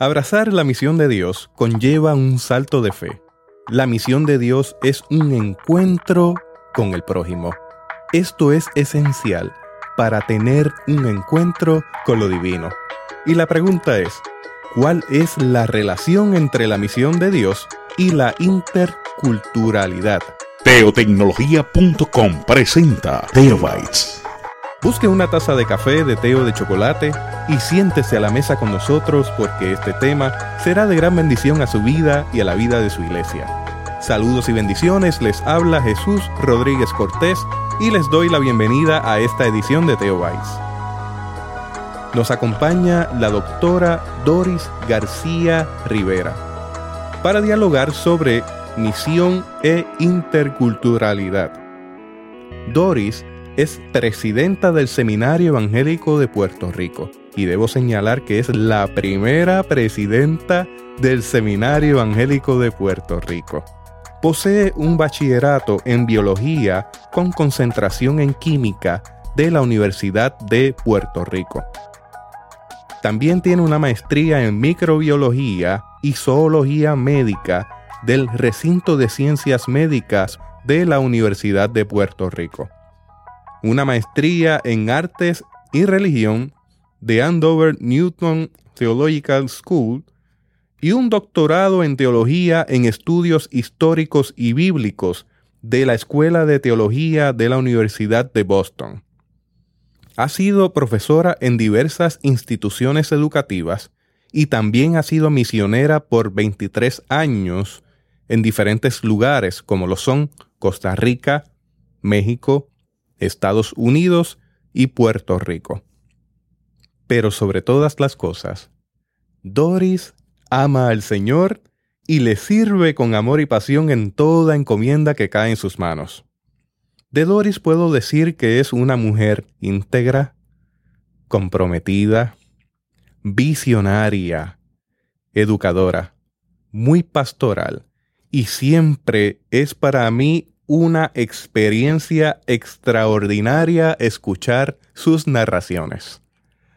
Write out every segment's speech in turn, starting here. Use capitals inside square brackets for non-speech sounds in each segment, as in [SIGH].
Abrazar la misión de Dios conlleva un salto de fe. La misión de Dios es un encuentro con el prójimo. Esto es esencial para tener un encuentro con lo divino. Y la pregunta es, ¿cuál es la relación entre la misión de Dios y la interculturalidad? Teotecnología.com presenta Teobytes Busque una taza de café, de té o de chocolate y siéntese a la mesa con nosotros porque este tema será de gran bendición a su vida y a la vida de su iglesia. Saludos y bendiciones, les habla Jesús Rodríguez Cortés y les doy la bienvenida a esta edición de Teo Nos acompaña la doctora Doris García Rivera para dialogar sobre misión e interculturalidad. Doris es presidenta del Seminario Evangélico de Puerto Rico. Y debo señalar que es la primera presidenta del Seminario Evangélico de Puerto Rico. Posee un bachillerato en biología con concentración en química de la Universidad de Puerto Rico. También tiene una maestría en microbiología y zoología médica del Recinto de Ciencias Médicas de la Universidad de Puerto Rico una maestría en artes y religión de Andover Newton Theological School y un doctorado en teología en estudios históricos y bíblicos de la Escuela de Teología de la Universidad de Boston. Ha sido profesora en diversas instituciones educativas y también ha sido misionera por 23 años en diferentes lugares como lo son Costa Rica, México, Estados Unidos y Puerto Rico. Pero sobre todas las cosas, Doris ama al Señor y le sirve con amor y pasión en toda encomienda que cae en sus manos. De Doris puedo decir que es una mujer íntegra, comprometida, visionaria, educadora, muy pastoral, y siempre es para mí una experiencia extraordinaria escuchar sus narraciones.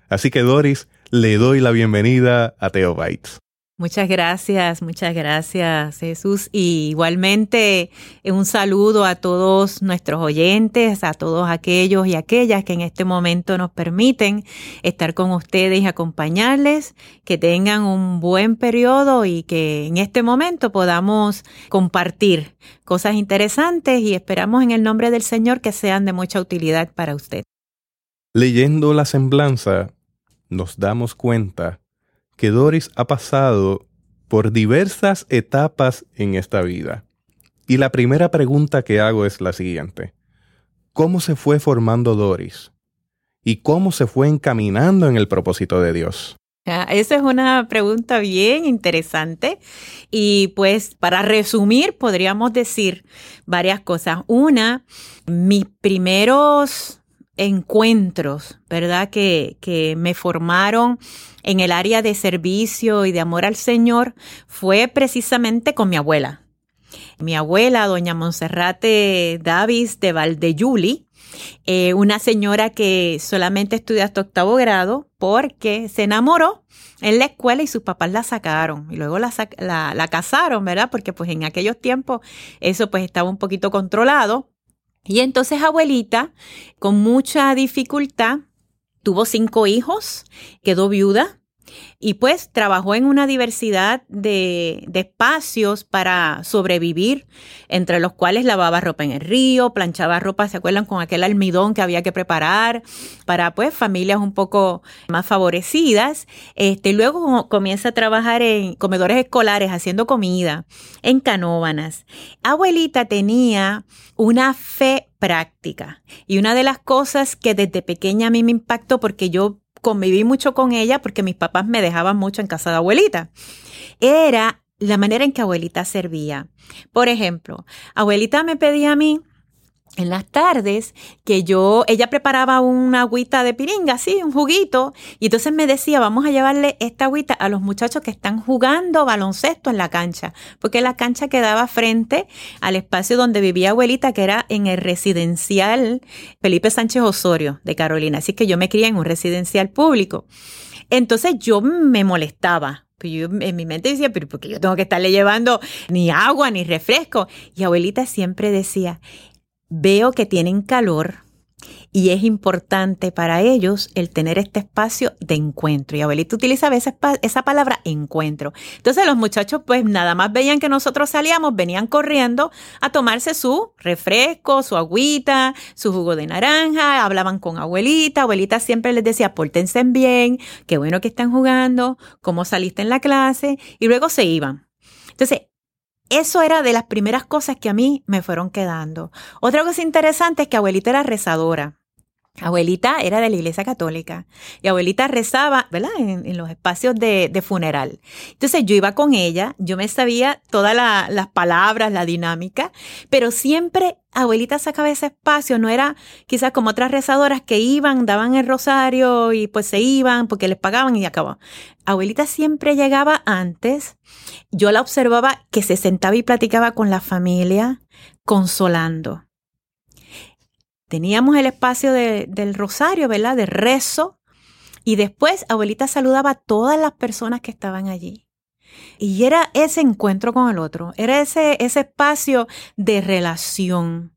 Así que Doris, le doy la bienvenida a Teobytes. Muchas gracias, muchas gracias Jesús. Y igualmente eh, un saludo a todos nuestros oyentes, a todos aquellos y aquellas que en este momento nos permiten estar con ustedes y acompañarles, que tengan un buen periodo y que en este momento podamos compartir cosas interesantes y esperamos en el nombre del Señor que sean de mucha utilidad para usted. Leyendo la semblanza, nos damos cuenta que Doris ha pasado por diversas etapas en esta vida. Y la primera pregunta que hago es la siguiente. ¿Cómo se fue formando Doris? ¿Y cómo se fue encaminando en el propósito de Dios? Esa es una pregunta bien interesante y pues para resumir podríamos decir varias cosas. Una, mis primeros encuentros, ¿verdad? Que, que me formaron en el área de servicio y de amor al Señor fue precisamente con mi abuela. Mi abuela, doña Monserrate Davis de Valdeyuli, eh, una señora que solamente estudió hasta octavo grado porque se enamoró en la escuela y sus papás la sacaron y luego la, la, la casaron, ¿verdad? Porque pues en aquellos tiempos eso pues estaba un poquito controlado y entonces abuelita, con mucha dificultad, tuvo cinco hijos, quedó viuda y pues trabajó en una diversidad de, de, espacios para sobrevivir, entre los cuales lavaba ropa en el río, planchaba ropa, ¿se acuerdan? Con aquel almidón que había que preparar para pues familias un poco más favorecidas. Este, luego comienza a trabajar en comedores escolares haciendo comida, en canóbanas. Abuelita tenía una fe práctica y una de las cosas que desde pequeña a mí me impactó porque yo conviví mucho con ella porque mis papás me dejaban mucho en casa de abuelita. Era la manera en que abuelita servía. Por ejemplo, abuelita me pedía a mí en las tardes que yo, ella preparaba una agüita de piringa, así, un juguito, y entonces me decía, vamos a llevarle esta agüita a los muchachos que están jugando baloncesto en la cancha, porque la cancha quedaba frente al espacio donde vivía abuelita, que era en el residencial Felipe Sánchez Osorio de Carolina, así que yo me crié en un residencial público. Entonces yo me molestaba Pues yo en mi mente decía, pero ¿por qué yo tengo que estarle llevando ni agua ni refresco? Y abuelita siempre decía, veo que tienen calor y es importante para ellos el tener este espacio de encuentro. Y abuelita utilizaba esa, esa palabra encuentro. Entonces los muchachos pues nada más veían que nosotros salíamos, venían corriendo a tomarse su refresco, su agüita, su jugo de naranja, hablaban con abuelita, abuelita siempre les decía, pórtense bien, qué bueno que están jugando, cómo saliste en la clase, y luego se iban. Entonces, eso era de las primeras cosas que a mí me fueron quedando. Otra cosa interesante es que abuelita era rezadora. Abuelita era de la iglesia católica y abuelita rezaba, ¿verdad? En, los espacios de, funeral. Entonces yo iba con ella, yo me sabía todas las palabras, la dinámica, pero siempre abuelita sacaba ese espacio, no era quizás como otras rezadoras que iban, daban el rosario y pues se iban porque les pagaban y acababan. Abuelita siempre llegaba antes, yo la observaba que se sentaba y platicaba con la familia, consolando teníamos el espacio del rosario, ¿verdad? De rezo. Y después abuelita saludaba a todas las personas que estaban allí. Y era ese encuentro con el otro, era ese, ese espacio de relación.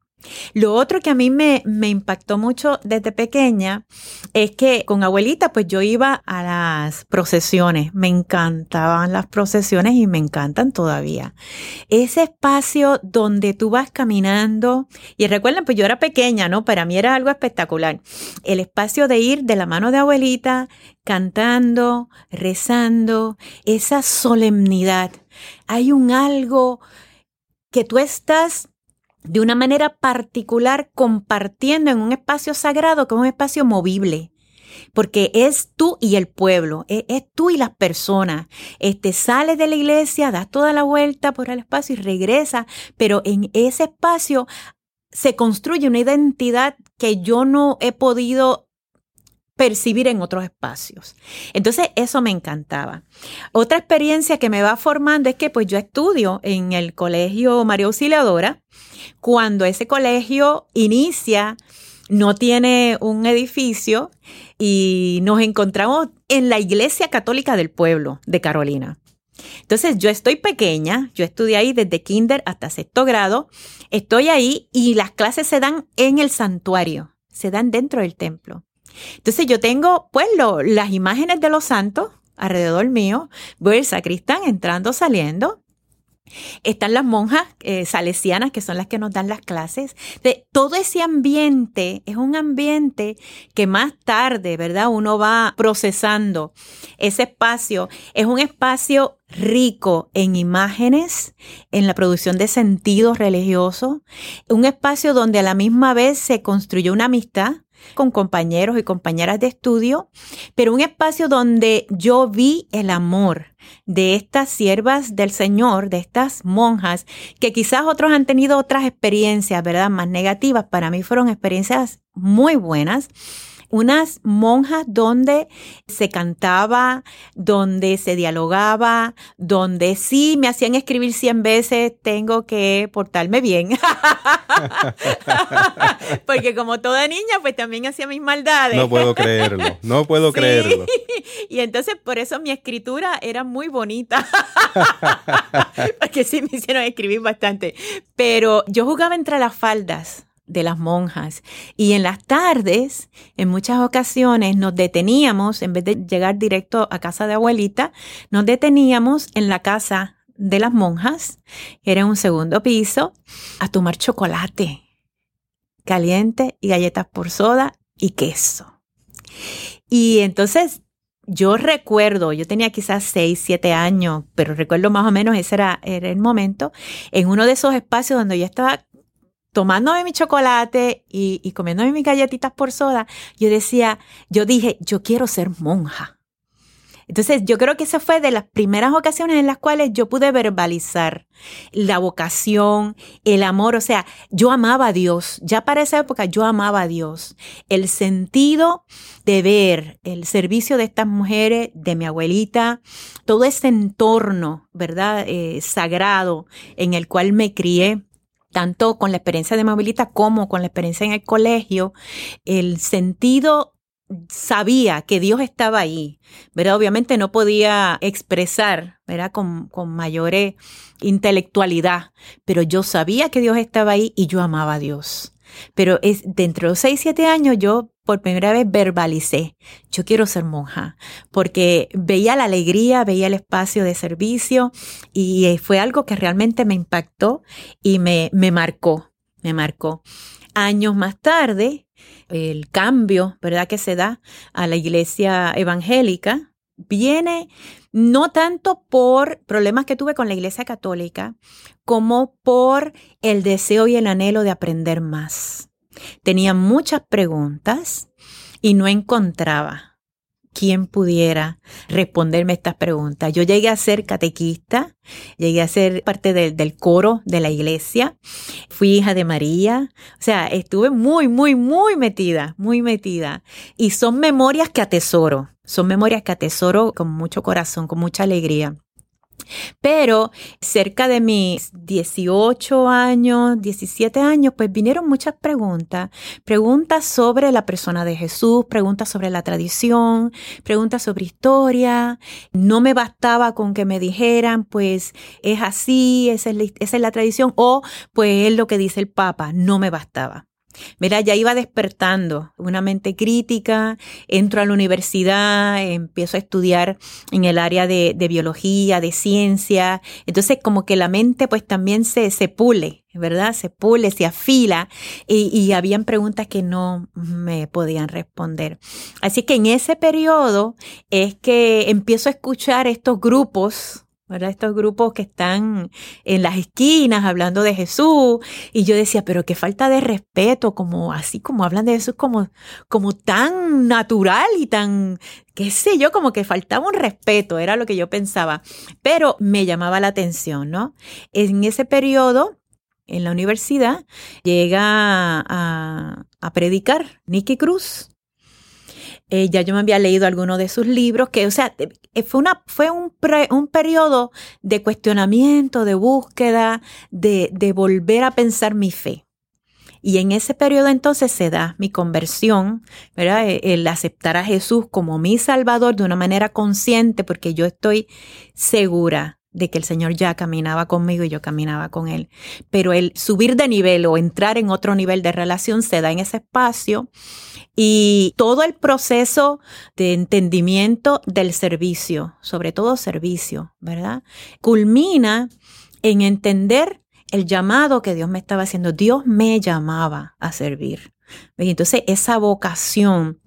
Lo otro que a mí me, impactó mucho desde pequeña es que con abuelita pues yo iba a las procesiones, me encantaban las procesiones y me encantan todavía. Ese espacio donde tú vas caminando y recuerden pues yo era pequeña, ¿no? Para mí era algo espectacular. El espacio de ir de la mano de abuelita cantando, rezando, esa solemnidad. Hay un algo que tú estás de una manera particular compartiendo en un espacio sagrado que es un espacio movible. Porque es tú y el pueblo, es, tú y las personas. Este, sales de la iglesia, das toda la vuelta por el espacio y regresa, pero en ese espacio se construye una identidad que yo no he podido percibir en otros espacios. Entonces, eso me encantaba. Otra experiencia que me va formando es que pues yo estudio en el Colegio María Auxiliadora. Cuando ese colegio inicia, no tiene un edificio y nos encontramos en la Iglesia Católica del Pueblo de Carolina. Entonces, yo estoy pequeña, yo estudié ahí desde kinder hasta sexto grado, estoy ahí y las clases se dan en el santuario, se dan dentro del templo. Entonces yo tengo, pues, las imágenes de los santos alrededor mío, veo el sacristán entrando, saliendo. Están las monjas eh, salesianas, que son las que nos dan las clases. De, todo ese ambiente es un ambiente que más tarde, ¿verdad? Uno va procesando. Ese espacio es un espacio rico en imágenes, en la producción de sentidos religiosos, un espacio donde a la misma vez se construyó una amistad, con compañeros y compañeras de estudio, pero un espacio donde yo vi el amor de estas siervas del Señor, de estas monjas, que quizás otros han tenido otras experiencias, ¿verdad? Más negativas. Para mí fueron experiencias muy buenas unas monjas donde se cantaba, donde se dialogaba, donde sí me hacían escribir cien veces, tengo que portarme bien. [LAUGHS] Porque como toda niña, pues también hacía mis maldades. No puedo creerlo, no puedo creerlo. [LAUGHS] Y entonces por eso mi escritura era muy bonita. [LAUGHS] Porque sí me hicieron escribir bastante. Pero yo jugaba entre las faldas de las monjas. Y en las tardes, en muchas ocasiones, nos deteníamos, en vez de llegar directo a casa de abuelita, nos deteníamos en la casa de las monjas, era un segundo piso, a tomar chocolate caliente y galletas por soda y queso. Y entonces yo recuerdo, yo tenía quizás seis, siete años, pero recuerdo más o menos ese era, era, el momento, en uno de esos espacios donde yo estaba tomándome mi chocolate y, y comiéndome mis galletitas por soda, yo decía, yo dije, yo quiero ser monja. Entonces, yo creo que esa fue de las primeras ocasiones en las cuales yo pude verbalizar la vocación, el amor. O sea, yo amaba a Dios. Ya para esa época yo amaba a Dios. El sentido de ver el servicio de estas mujeres, de mi abuelita, todo ese entorno, ¿verdad? Eh, sagrado en el cual me crié tanto con la experiencia de movilita como con la experiencia en el colegio, el sentido sabía que Dios estaba ahí, ¿verdad? Obviamente no podía expresar, ¿verdad? Con, con mayor intelectualidad, pero yo sabía que Dios estaba ahí y yo amaba a Dios. Pero es, dentro de los 6, 7 años yo por primera vez verbalicé, yo quiero ser monja, porque veía la alegría, veía el espacio de servicio y eh, fue algo que realmente me impactó y me, me marcó, me marcó. Años más tarde, el cambio, ¿verdad?, que se da a la iglesia evangélica, viene no tanto por problemas que tuve con la iglesia católica, como por el deseo y el anhelo de aprender más. Tenía muchas preguntas y no encontraba quién pudiera responderme estas preguntas. Yo llegué a ser catequista, llegué a ser parte del coro de la iglesia, fui hija de María, o sea, estuve muy, muy, muy metida, muy metida. Y son memorias que atesoro, son memorias que atesoro con mucho corazón, con mucha alegría. Pero cerca de mis 18 años, 17 años, pues vinieron muchas preguntas. Preguntas sobre la persona de Jesús, preguntas sobre la tradición, preguntas sobre historia. No me bastaba con que me dijeran, pues es así, esa es la, es la tradición, o pues es lo que dice el Papa. No me bastaba. Mira, ya iba despertando una mente crítica, entro a la universidad, empiezo a estudiar en el área de, biología, de ciencia, entonces como que la mente pues también se, se pule, ¿verdad? Se pule, se afila y, y habían preguntas que no me podían responder. Así que en ese periodo es que empiezo a escuchar estos grupos ¿verdad? Estos grupos que están en las esquinas hablando de Jesús. Y yo decía, pero qué falta de respeto, como así como hablan de Jesús como, como tan natural y tan, qué sé yo, como que faltaba un respeto, era lo que yo pensaba. Pero me llamaba la atención, ¿no? En ese periodo, en la universidad, llega a, a predicar Nicky Cruz eh, ya yo me había leído algunos de sus libros, que, o sea, eh, fue, una, fue un, un periodo de cuestionamiento, de búsqueda, de, de volver a pensar mi fe. Y en ese periodo entonces se da mi conversión, ¿verdad? E, el aceptar a Jesús como mi Salvador de una manera consciente, porque yo estoy segura de que el Señor ya caminaba conmigo y yo caminaba con Él. Pero el subir de nivel o entrar en otro nivel de relación se da en ese espacio y todo el proceso de entendimiento del servicio, sobre todo servicio, ¿verdad? Culmina en entender el llamado que Dios me estaba haciendo. Dios me llamaba a servir. Entonces, esa vocación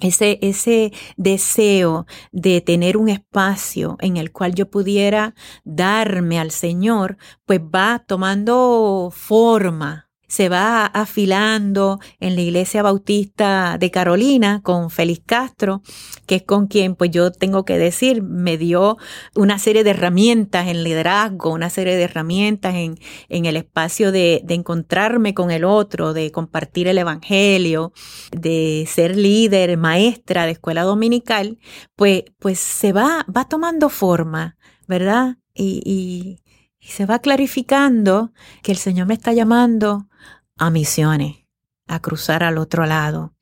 ese, ese deseo de tener un espacio en el cual yo pudiera darme al Señor, pues va tomando forma, se va afilando en la iglesia bautista de Carolina con Félix Castro, que es con quien, pues yo tengo que decir, me dio una serie de herramientas en liderazgo, una serie de herramientas en, en el espacio de, de encontrarme con el otro, de compartir el evangelio, de ser líder, maestra de escuela dominical, pues, pues se va, va tomando forma, ¿verdad? Y, y, y se va clarificando que el Señor me está llamando a misiones, a cruzar al otro lado,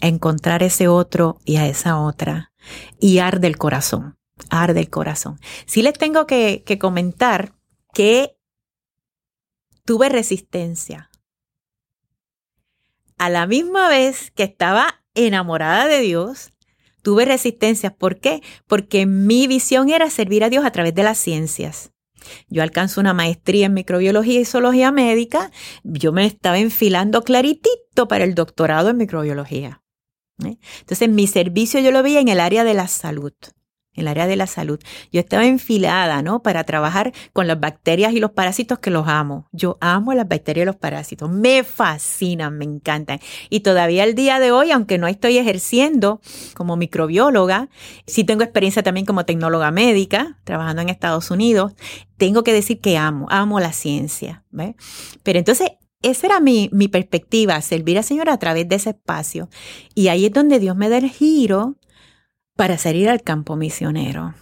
a encontrar ese otro y a esa otra. Y arde el corazón, arde el corazón. Sí les tengo que, que comentar que tuve resistencia. A la misma vez que estaba enamorada de Dios, tuve resistencia. ¿Por qué? Porque mi visión era servir a Dios a través de las ciencias. Yo alcanzo una maestría en microbiología y zoología médica. Yo me estaba enfilando claritito para el doctorado en microbiología. ¿eh? Entonces, mi servicio yo lo veía en el área de la salud el área de la salud. Yo estaba enfilada, ¿no? Para trabajar con las bacterias y los parásitos que los amo. Yo amo las bacterias y los parásitos. Me fascinan, me encantan. Y todavía el día de hoy, aunque no estoy ejerciendo como microbióloga, sí tengo experiencia también como tecnóloga médica, trabajando en Estados Unidos, tengo que decir que amo, amo la ciencia. ¿ves? Pero entonces esa era mi, mi, perspectiva, servir al Señor a través de ese espacio. Y ahí es donde Dios me da el giro para salir al campo misionero.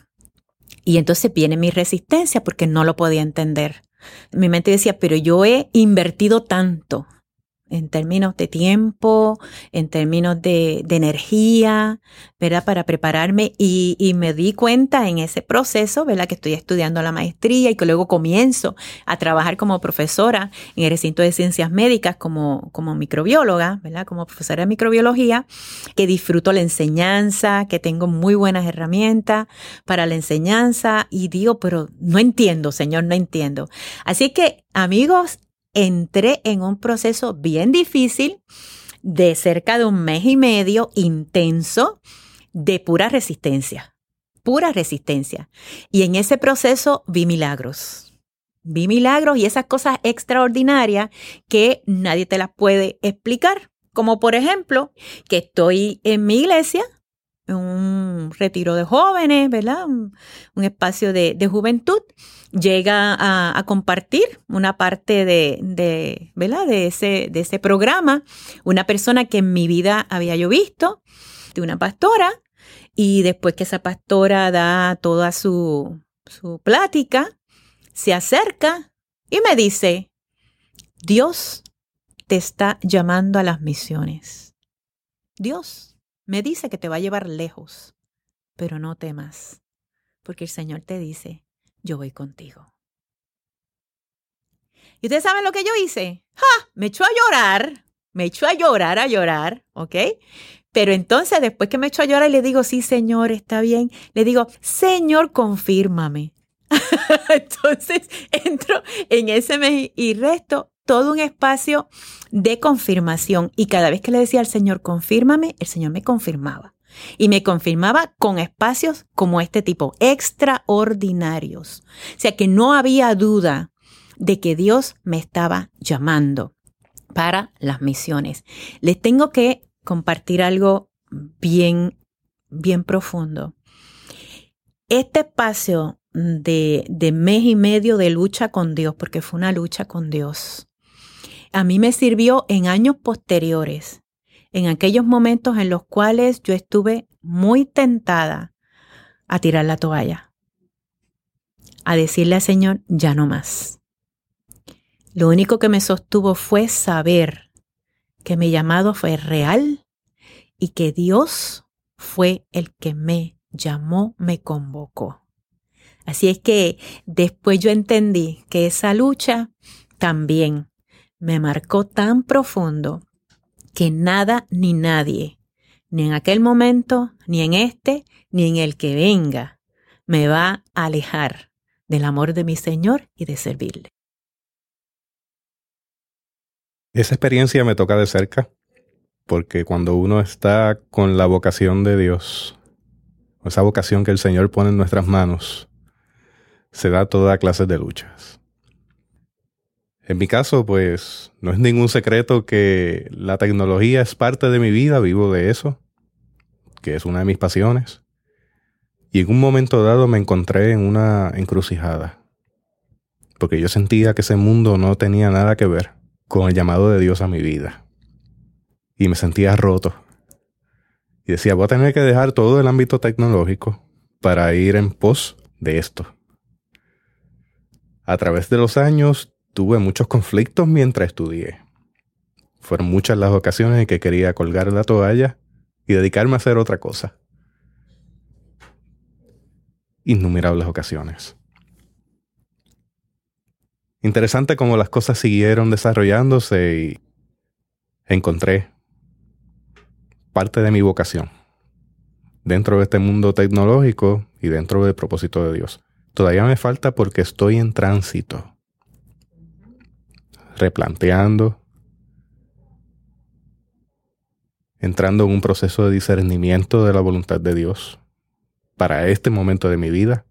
Y entonces viene mi resistencia porque no lo podía entender. Mi mente decía, pero yo he invertido tanto en términos de tiempo, en términos de, energía, ¿verdad? Para prepararme y, y, me di cuenta en ese proceso, ¿verdad? Que estoy estudiando la maestría y que luego comienzo a trabajar como profesora en el recinto de ciencias médicas como, como microbióloga, ¿verdad? Como profesora de microbiología, que disfruto la enseñanza, que tengo muy buenas herramientas para la enseñanza y digo, pero no entiendo, Señor, no entiendo. Así que, amigos, entré en un proceso bien difícil de cerca de un mes y medio intenso de pura resistencia, pura resistencia. Y en ese proceso vi milagros. Vi milagros y esas cosas extraordinarias que nadie te las puede explicar. Como por ejemplo, que estoy en mi iglesia un retiro de jóvenes, ¿verdad? Un, espacio de, juventud, llega a, compartir una parte de, de, ¿verdad? De ese, de ese programa, una persona que en mi vida había yo visto, de una pastora, y después que esa pastora da toda su, su plática, se acerca y me dice, Dios te está llamando a las misiones. Dios me dice que te va a llevar lejos, pero no temas, porque el Señor te dice, yo voy contigo. ¿Y ustedes saben lo que yo hice? ¡Ja! Me echó a llorar, me echó a llorar, a llorar, ¿ok? Pero entonces, después que me echó a llorar le digo, sí, Señor, está bien, le digo, Señor, confírmame. [LAUGHS] entonces, entro en ese mes y resto todo un espacio de confirmación y cada vez que le decía al Señor, confírmame, el Señor me confirmaba. Y me confirmaba con espacios como este tipo, extraordinarios. O sea que no había duda de que Dios me estaba llamando para las misiones. Les tengo que compartir algo bien, bien profundo. Este espacio de, de mes y medio de lucha con Dios, porque fue una lucha con Dios, a mí me sirvió en años posteriores, en aquellos momentos en los cuales yo estuve muy tentada a tirar la toalla, a decirle al Señor, ya no más. Lo único que me sostuvo fue saber que mi llamado fue real y que Dios fue el que me llamó, me convocó. Así es que después yo entendí que esa lucha también me marcó tan profundo que nada ni nadie, ni en aquel momento, ni en este, ni en el que venga, me va a alejar del amor de mi Señor y de servirle. Esa experiencia me toca de cerca, porque cuando uno está con la vocación de Dios, esa vocación que el Señor pone en nuestras manos, se da toda clase de luchas. En mi caso, pues no es ningún secreto que la tecnología es parte de mi vida, vivo de eso, que es una de mis pasiones. Y en un momento dado me encontré en una encrucijada, porque yo sentía que ese mundo no tenía nada que ver con el llamado de Dios a mi vida. Y me sentía roto. Y decía, voy a tener que dejar todo el ámbito tecnológico para ir en pos de esto. A través de los años tuve muchos conflictos mientras estudié. Fueron muchas las ocasiones en que quería colgar la toalla y dedicarme a hacer otra cosa. Innumerables ocasiones. Interesante cómo las cosas siguieron desarrollándose y encontré parte de mi vocación dentro de este mundo tecnológico y dentro del propósito de Dios. Todavía me falta porque estoy en tránsito replanteando, entrando en un proceso de discernimiento de la voluntad de Dios para este momento de mi vida.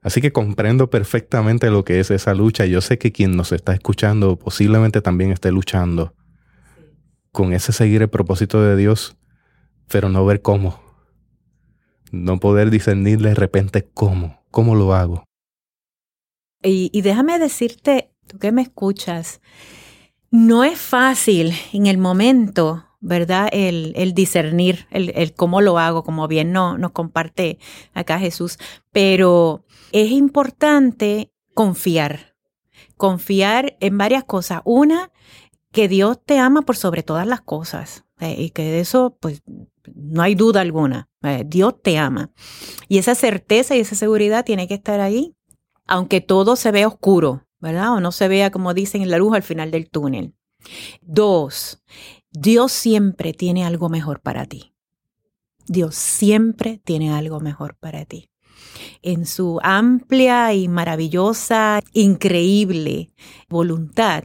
Así que comprendo perfectamente lo que es esa lucha. Yo sé que quien nos está escuchando posiblemente también esté luchando con ese seguir el propósito de Dios, pero no ver cómo. No poder discernir de repente cómo, cómo lo hago. Y, y déjame decirte tú que me escuchas, no es fácil en el momento, ¿verdad? El, discernir, el, cómo lo hago, como bien no, nos comparte acá Jesús, pero es importante confiar, confiar en varias cosas. Una, que Dios te ama por sobre todas las cosas eh, y que de eso pues no hay duda alguna. Eh, Dios te ama. Y esa certeza y esa seguridad tiene que estar ahí, aunque todo se vea oscuro, ¿verdad? O no se vea, como dicen, en la luz al final del túnel. Dos, Dios siempre tiene algo mejor para ti. Dios siempre tiene algo mejor para ti. En su amplia y maravillosa, increíble voluntad.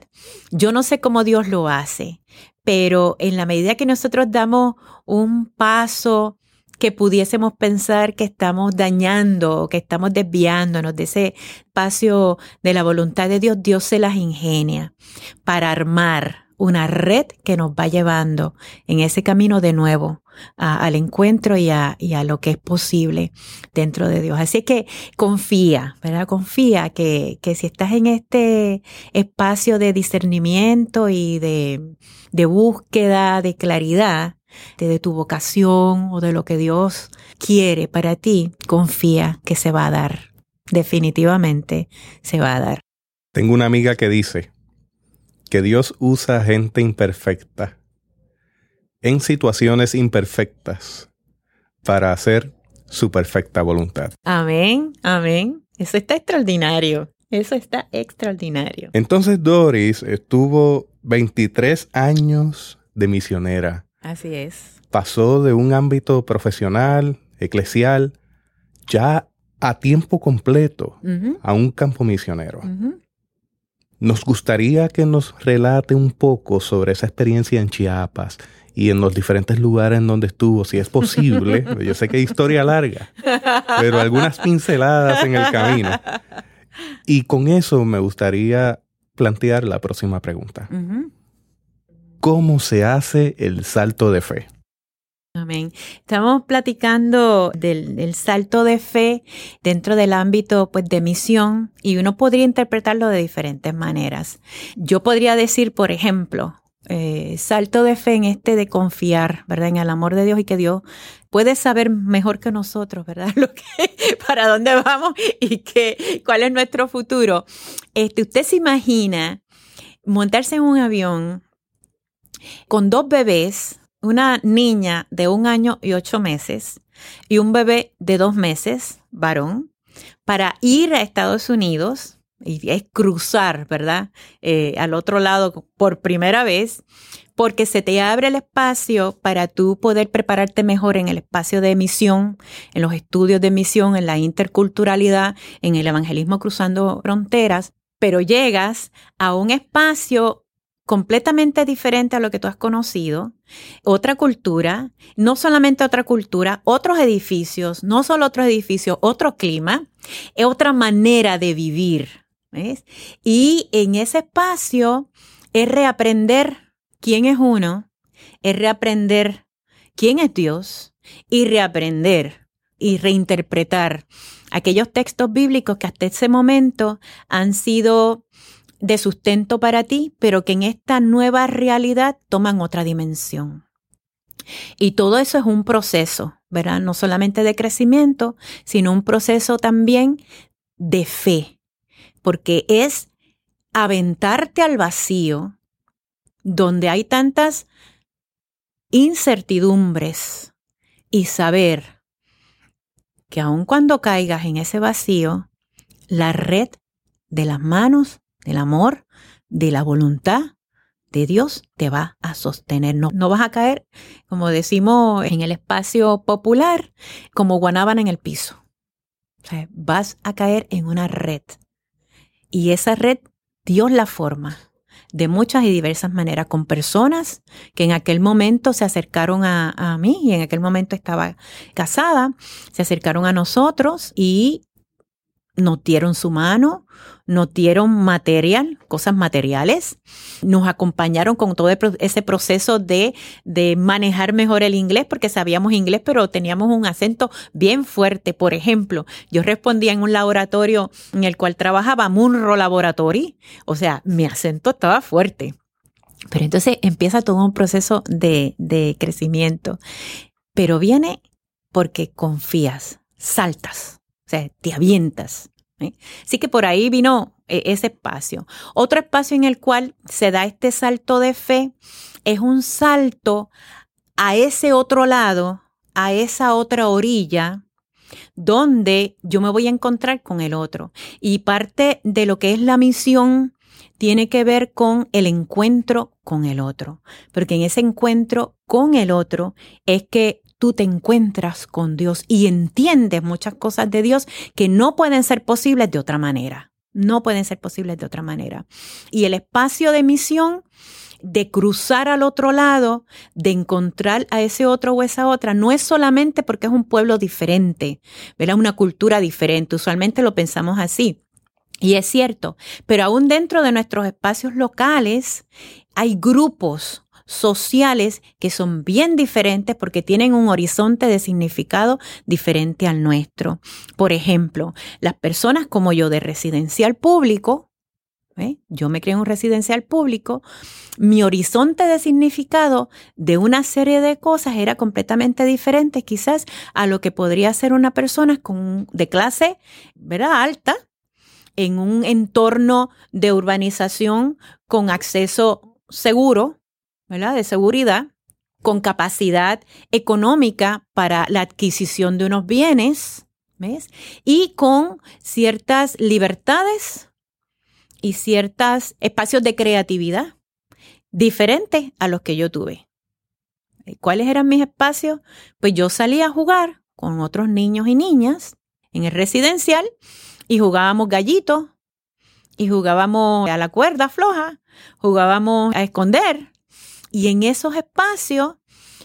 Yo no sé cómo Dios lo hace, pero en la medida que nosotros damos un paso que pudiésemos pensar que estamos dañando, que estamos desviándonos de ese espacio de la voluntad de Dios, Dios se las ingenia para armar una red que nos va llevando en ese camino de nuevo al encuentro y a, y a, lo que es posible dentro de Dios. Así que confía, ¿verdad? Confía que, que si estás en este espacio de discernimiento y de, de búsqueda, de claridad, de, tu vocación o de lo que Dios quiere para ti, confía que se va a dar. Definitivamente se va a dar. Tengo una amiga que dice, que Dios usa gente imperfecta en situaciones imperfectas para hacer su perfecta voluntad. Amén, amén. Eso está extraordinario. Eso está extraordinario. Entonces Doris estuvo 23 años de misionera. Así es. Pasó de un ámbito profesional, eclesial, ya a tiempo completo a un campo misionero. Nos gustaría que nos relate un poco sobre esa experiencia en Chiapas y en los diferentes lugares en donde estuvo, si es posible. [LAUGHS] Yo sé que hay historia larga, pero algunas pinceladas en el camino. Y con eso me gustaría plantear la próxima pregunta. ¿Cómo se hace el salto de fe? Amén. Estamos platicando del, salto de fe dentro del ámbito pues, de misión y uno podría interpretarlo de diferentes maneras. Yo podría decir, por ejemplo, eh, salto de fe en este de confiar, ¿verdad? En el amor de Dios y que Dios puede saber mejor que nosotros, ¿verdad? [LAUGHS] Lo que, para dónde vamos y qué, cuál es nuestro futuro. Este, usted se imagina montarse en un avión con dos bebés, una niña de un año y ocho meses y un bebé de dos meses, varón, para ir a Estados Unidos y es cruzar, ¿verdad? Eh, al otro lado por primera vez, porque se te abre el espacio para tú poder prepararte mejor en el espacio de misión, en los estudios de misión, en la interculturalidad, en el evangelismo cruzando fronteras, pero llegas a un espacio completamente diferente a lo que tú has conocido, otra cultura, no solamente otra cultura, otros edificios, no solo otros edificios, otro clima, otra manera de vivir. ¿ves? Y en ese espacio es reaprender quién es uno, es reaprender quién es Dios y reaprender y reinterpretar aquellos textos bíblicos que hasta ese momento han sido de sustento para ti, pero que en esta nueva realidad toman otra dimensión. Y todo eso es un proceso, ¿verdad? No solamente de crecimiento, sino un proceso también de fe, porque es aventarte al vacío donde hay tantas incertidumbres y saber que aun cuando caigas en ese vacío, la red de las manos del amor, de la voluntad de Dios te va a sostener. No, no vas a caer, como decimos en el espacio popular, como guanábana en el piso. vas a caer en una red. Y esa red, Dios la forma de muchas y diversas maneras, con personas que en aquel momento se acercaron a, a, mí y en aquel momento estaba casada, se acercaron a nosotros y nos dieron su mano, nos dieron material, cosas materiales, nos acompañaron con todo ese proceso de, de manejar mejor el inglés, porque sabíamos inglés, pero teníamos un acento bien fuerte. Por ejemplo, yo respondía en un laboratorio en el cual trabajaba, Munro Laboratory, o sea, mi acento estaba fuerte. Pero entonces empieza todo un proceso de, de crecimiento. Pero viene porque confías, saltas, o sea, te avientas. ¿Eh? Así que por ahí vino e, ese espacio. Otro espacio en el cual se da este salto de fe es un salto a ese otro lado, a esa otra orilla, donde yo me voy a encontrar con el otro. Y parte de lo que es la misión tiene que ver con el encuentro con el otro, porque en ese encuentro con el otro es que tú te encuentras con Dios y entiendes muchas cosas de Dios que no pueden ser posibles de otra manera. No pueden ser posibles de otra manera. Y el espacio de misión de cruzar al otro lado, de encontrar a ese otro o esa otra, no es solamente porque es un pueblo diferente, ¿verdad? Una cultura diferente. Usualmente lo pensamos así. Y es cierto, pero aún dentro de nuestros espacios locales hay grupos sociales que son bien diferentes porque tienen un horizonte de significado diferente al nuestro. Por ejemplo, las personas como yo de residencial público, ¿eh? yo me creo en un residencial público, mi horizonte de significado de una serie de cosas era completamente diferente quizás a lo que podría ser una persona de clase ¿verdad? alta en un entorno de urbanización con acceso seguro, De seguridad, con capacidad económica para la adquisición de unos bienes, ¿ves? Y con ciertas libertades y ciertos espacios de creatividad diferentes a los que yo tuve. ¿Cuáles eran mis espacios? Pues yo salía a jugar con otros niños y niñas en el residencial y jugábamos gallitos y jugábamos a la cuerda floja, jugábamos a esconder. Y en esos espacios,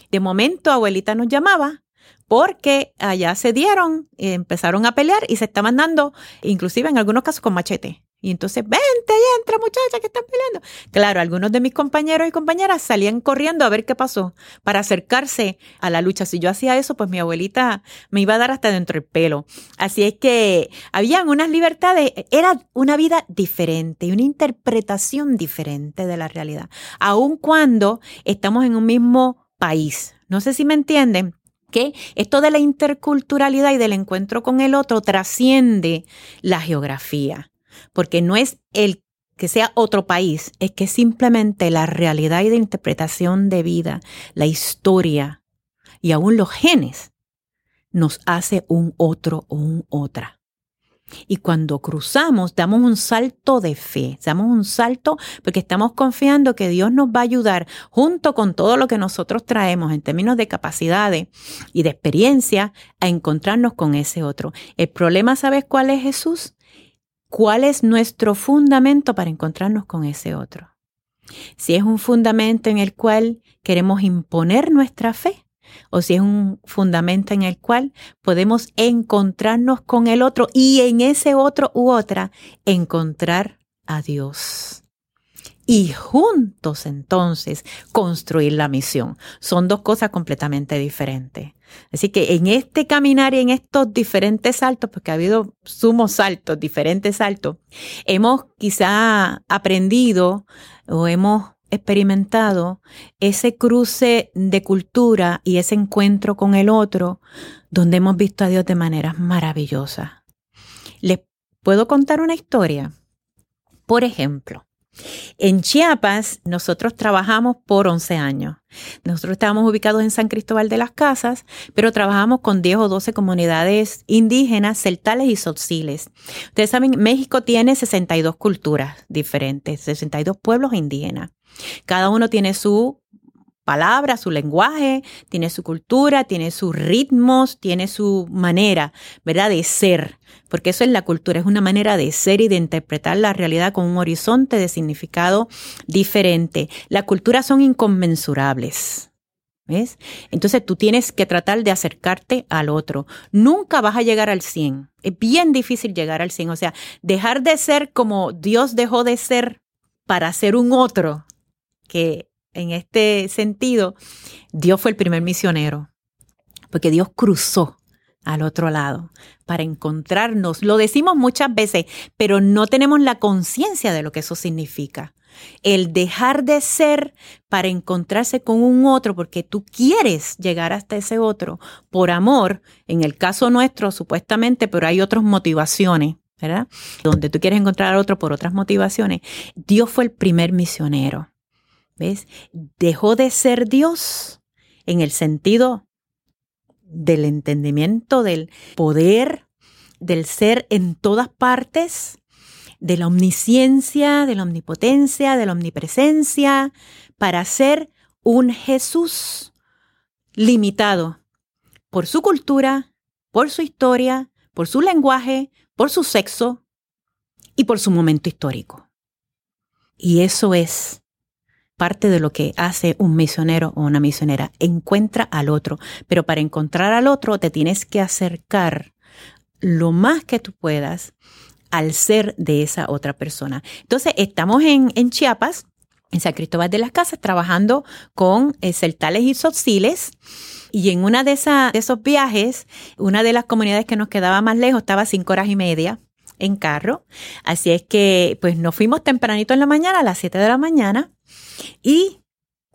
de momento abuelita nos llamaba porque allá se dieron, empezaron a pelear y se estaban dando, inclusive en algunos casos con machete. Y entonces, vente y entra muchacha que están peleando. Claro, algunos de mis compañeros y compañeras salían corriendo a ver qué pasó para acercarse a la lucha. Si yo hacía eso, pues mi abuelita me iba a dar hasta dentro del pelo. Así es que habían unas libertades, era una vida diferente y una interpretación diferente de la realidad, aun cuando estamos en un mismo país. No sé si me entienden que esto de la interculturalidad y del encuentro con el otro trasciende la geografía porque no es el que sea otro país, es que simplemente la realidad y de interpretación de vida, la historia y aún los genes nos hace un otro o un otra. Y cuando cruzamos, damos un salto de fe, damos un salto porque estamos confiando que Dios nos va a ayudar junto con todo lo que nosotros traemos en términos de capacidades y de experiencia a encontrarnos con ese otro. El problema, ¿sabes cuál es Jesús? ¿Cuál es nuestro fundamento para encontrarnos con ese otro? Si es un fundamento en el cual queremos imponer nuestra fe o si es un fundamento en el cual podemos encontrarnos con el otro y en ese otro u otra encontrar a Dios y juntos entonces construir la misión. Son dos cosas completamente diferentes. Así que en este caminar y en estos diferentes saltos, porque ha habido sumos saltos, diferentes saltos, hemos quizá aprendido o hemos experimentado ese cruce de cultura y ese encuentro con el otro, donde hemos visto a Dios de maneras maravillosas. Les puedo contar una historia. Por ejemplo, en Chiapas, nosotros trabajamos por 11 años. Nosotros estábamos ubicados en San Cristóbal de las Casas, pero trabajamos con 10 o 12 comunidades indígenas, celtales y sotsiles. Ustedes saben, México tiene 62 culturas diferentes, 62 pueblos indígenas. Cada uno tiene su palabra, su lenguaje, tiene su cultura, tiene sus ritmos, tiene su manera, ¿verdad?, de ser. Porque eso es la cultura, es una manera de ser y de interpretar la realidad con un horizonte de significado diferente. Las culturas son inconmensurables. ¿Ves? Entonces tú tienes que tratar de acercarte al otro. Nunca vas a llegar al 100. Es bien difícil llegar al 100. O sea, dejar de ser como Dios dejó de ser para ser un otro que en este sentido, Dios fue el primer misionero, porque Dios cruzó al otro lado para encontrarnos. Lo decimos muchas veces, pero no tenemos la conciencia de lo que eso significa. El dejar de ser para encontrarse con un otro porque tú quieres llegar hasta ese otro por amor, en el caso nuestro supuestamente, pero hay otras motivaciones ¿verdad? Donde tú quieres encontrar al otro por otras motivaciones. Dios fue el primer misionero. ¿Ves? Dejó de ser Dios en el sentido del entendimiento, del poder, del ser en todas partes, de la omnisciencia, de la omnipotencia, de la omnipresencia, para ser un Jesús limitado por su cultura, por su historia, por su lenguaje, por su sexo y por su momento histórico. Y eso es parte de lo que hace un misionero o una misionera. Encuentra al otro, pero para encontrar al otro te tienes que acercar lo más que tú puedas al ser de esa otra persona. Entonces, estamos en, Chiapas, en San Cristóbal de las Casas, trabajando con eh, celtales y soxiles. Y en una de, de esos viajes, una de las comunidades que nos quedaba más lejos estaba cinco horas y media en carro. Así es que, pues nos fuimos tempranito en la mañana, a las 7 de la mañana, y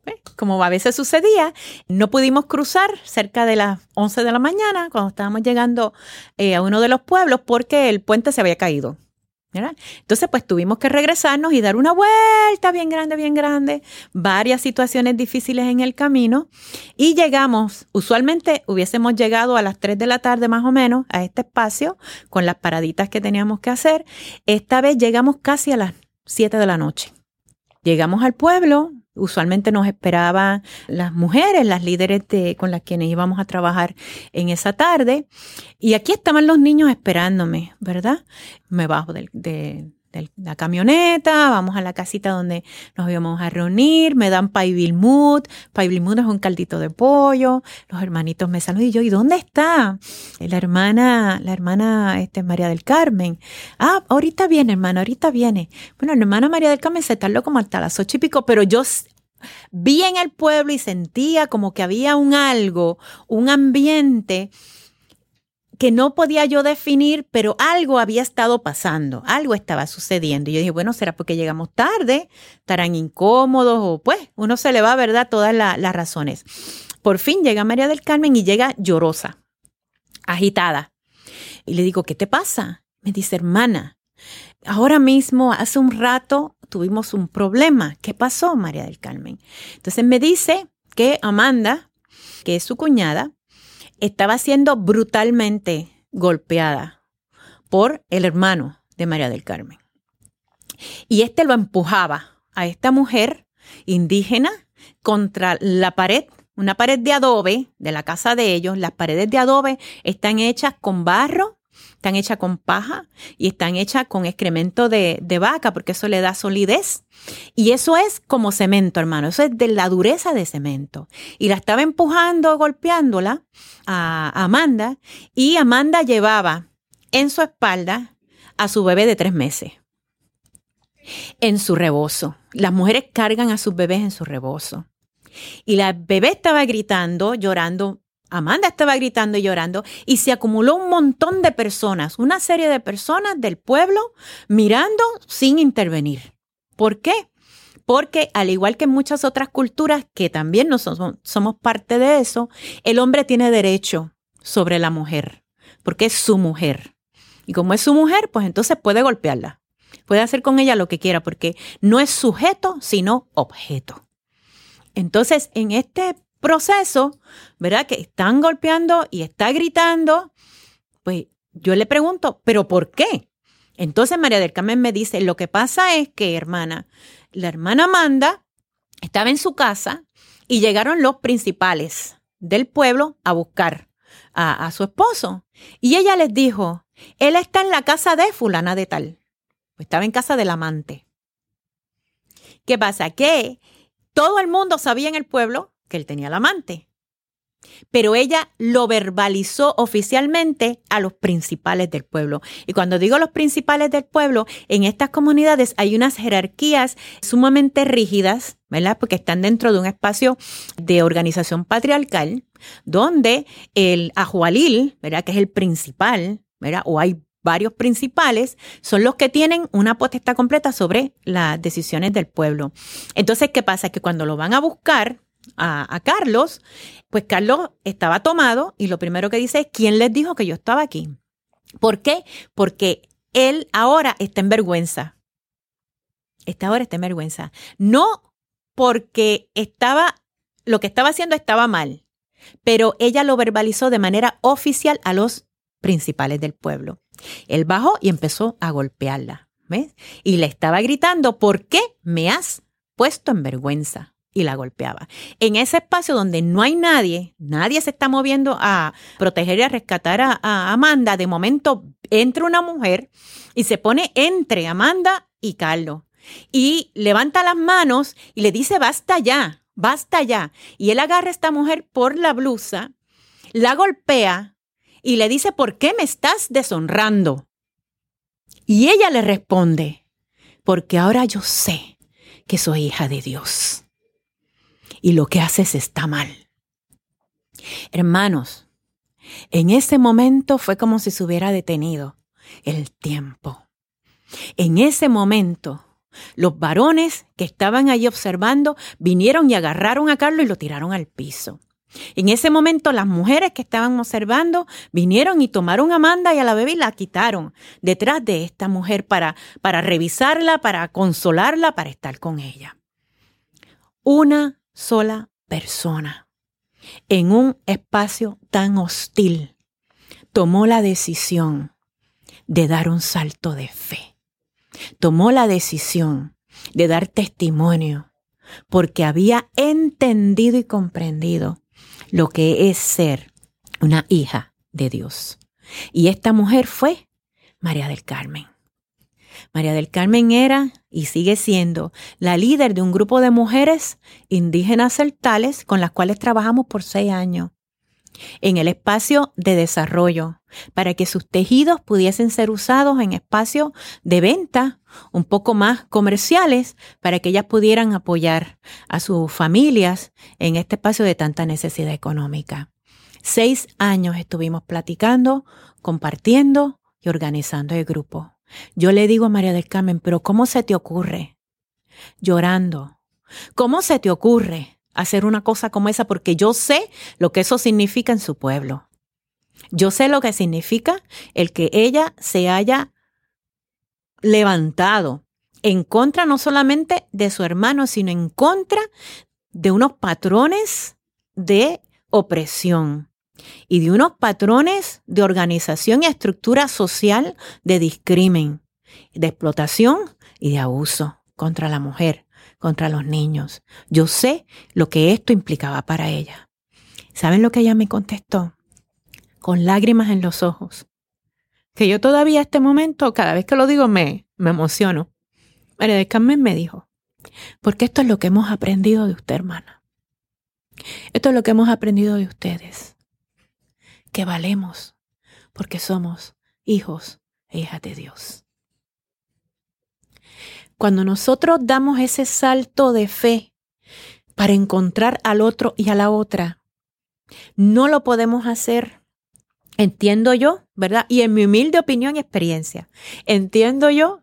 pues, como a veces sucedía, no pudimos cruzar cerca de las 11 de la mañana cuando estábamos llegando eh, a uno de los pueblos porque el puente se había caído. Entonces, pues tuvimos que regresarnos y dar una vuelta bien grande, bien grande, varias situaciones difíciles en el camino y llegamos, usualmente hubiésemos llegado a las 3 de la tarde más o menos a este espacio con las paraditas que teníamos que hacer. Esta vez llegamos casi a las 7 de la noche. Llegamos al pueblo, Usualmente nos esperaban las mujeres, las líderes de, con las quienes íbamos a trabajar en esa tarde. Y aquí estaban los niños esperándome, ¿verdad? Me bajo del, de, la camioneta, vamos a la casita donde nos íbamos a reunir, me dan paibilmut, paibilmut es un caldito de pollo, los hermanitos me saludan y yo, ¿y dónde está? La hermana, la hermana este, María del Carmen. Ah, ahorita viene, hermana, ahorita viene. Bueno, la hermana María del Carmen se tardó como hasta las ocho pico, pero yo vi en el pueblo y sentía como que había un algo, un ambiente que no podía yo definir, pero algo había estado pasando, algo estaba sucediendo. Y yo dije, bueno, será porque llegamos tarde, estarán incómodos o pues uno se le va, ¿verdad? Todas las razones. Por fin llega María del Carmen y llega llorosa, agitada. Y le digo, ¿qué te pasa? Me dice, hermana, ahora mismo, hace un rato, tuvimos un problema. ¿Qué pasó, María del Carmen? Entonces me dice que Amanda, que es su cuñada, estaba siendo brutalmente golpeada por el hermano de María del Carmen. Y este lo empujaba a esta mujer indígena contra la pared, una pared de adobe de la casa de ellos. Las paredes de adobe están hechas con barro están hechas con paja y están hechas con excremento de, vaca, porque eso le da solidez. Y eso es como cemento, hermano. Eso es de la dureza de cemento. Y la estaba empujando, golpeándola a Amanda. Y Amanda llevaba en su espalda a su bebé de tres meses. En su rebozo. Las mujeres cargan a sus bebés en su rebozo. Y la bebé estaba gritando, llorando Amanda estaba gritando y llorando y se acumuló un montón de personas, una serie de personas del pueblo mirando sin intervenir. ¿Por qué? Porque al igual que muchas otras culturas que también nosotros somos parte de eso, el hombre tiene derecho sobre la mujer, porque es su mujer. Y como es su mujer, pues entonces puede golpearla. Puede hacer con ella lo que quiera, porque no es sujeto, sino objeto. Entonces, en este proceso, ¿verdad? Que están golpeando y está gritando, pues yo le pregunto, ¿pero por qué? Entonces María del Carmen me dice, lo que pasa es que, hermana, la hermana Amanda estaba en su casa y llegaron los principales del pueblo a buscar a, su esposo. Y ella les dijo, él está en la casa de fulana de tal. Pues estaba en casa del amante. ¿Qué pasa? Que todo el mundo sabía en el pueblo que él tenía el amante. Pero ella lo verbalizó oficialmente a los principales del pueblo. Y cuando digo los principales del pueblo, en estas comunidades hay unas jerarquías sumamente rígidas, ¿verdad? Porque están dentro de un espacio de organización patriarcal, donde el ajualil, ¿verdad? Que es el principal, ¿verdad? O hay varios principales, son los que tienen una potestad completa sobre las decisiones del pueblo. Entonces, ¿qué pasa? Que cuando lo van a buscar, a, Carlos, pues Carlos estaba tomado y lo primero que dice es, ¿quién les dijo que yo estaba aquí? ¿Por qué? Porque él ahora está en vergüenza. Esta ahora está en vergüenza. No porque estaba, lo que estaba haciendo estaba mal, pero ella lo verbalizó de manera oficial a los principales del pueblo. Él bajó y empezó a golpearla. ¿ves? Y le estaba gritando, ¿por qué me has puesto en vergüenza? Y la golpeaba. En ese espacio donde no hay nadie, nadie se está moviendo a proteger y a rescatar a, Amanda, de momento entra una mujer y se pone entre Amanda y Carlos y levanta las manos y le dice, basta ya, basta ya. Y él agarra a esta mujer por la blusa, la golpea y le dice, ¿por qué me estás deshonrando? Y ella le responde, porque ahora yo sé que soy hija de Dios. Y lo que haces está mal. Hermanos, en ese momento fue como si se hubiera detenido el tiempo. En ese momento, los varones que estaban allí observando vinieron y agarraron a Carlos y lo tiraron al piso. En ese momento las mujeres que estaban observando vinieron y tomaron a Amanda y a la bebé y la quitaron detrás de esta mujer para, para revisarla, para consolarla, para estar con ella. Una sola persona en un espacio tan hostil tomó la decisión de dar un salto de fe. Tomó la decisión de dar testimonio porque había entendido y comprendido lo que es ser una hija de Dios. Y esta mujer fue María del Carmen. María del Carmen era y sigue siendo la líder de un grupo de mujeres indígenas celtales con las cuales trabajamos por seis años en el espacio de desarrollo para que sus tejidos pudiesen ser usados en espacios de venta un poco más comerciales para que ellas pudieran apoyar a sus familias en este espacio de tanta necesidad económica. Seis años estuvimos platicando, compartiendo y organizando el grupo. Yo le digo a María del Carmen, pero ¿cómo se te ocurre? Llorando. ¿Cómo se te ocurre hacer una cosa como esa? Porque yo sé lo que eso significa en su pueblo. Yo sé lo que significa el que ella se haya levantado en contra no solamente de su hermano, sino en contra de unos patrones de opresión y de unos patrones de organización y estructura social de discrimen, de explotación y de abuso contra la mujer, contra los niños. Yo sé lo que esto implicaba para ella. ¿Saben lo que ella me contestó? Con lágrimas en los ojos. Que yo todavía a este momento, cada vez que lo digo, me, me emociono. María de Carmen me dijo, porque esto es lo que hemos aprendido de usted, hermana. Esto es lo que hemos aprendido de ustedes que valemos porque somos hijos e hijas de Dios. Cuando nosotros damos ese salto de fe para encontrar al otro y a la otra, no lo podemos hacer, entiendo yo, ¿verdad? Y en mi humilde opinión y experiencia, entiendo yo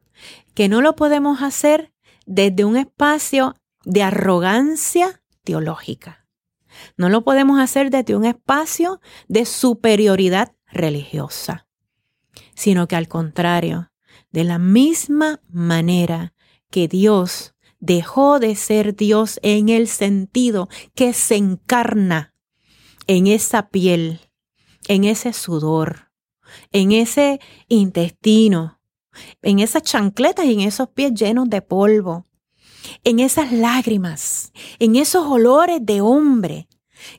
que no lo podemos hacer desde un espacio de arrogancia teológica. No lo podemos hacer desde un espacio de superioridad religiosa, sino que al contrario, de la misma manera que Dios dejó de ser Dios en el sentido que se encarna en esa piel, en ese sudor, en ese intestino, en esas chancletas y en esos pies llenos de polvo, en esas lágrimas, en esos olores de hombre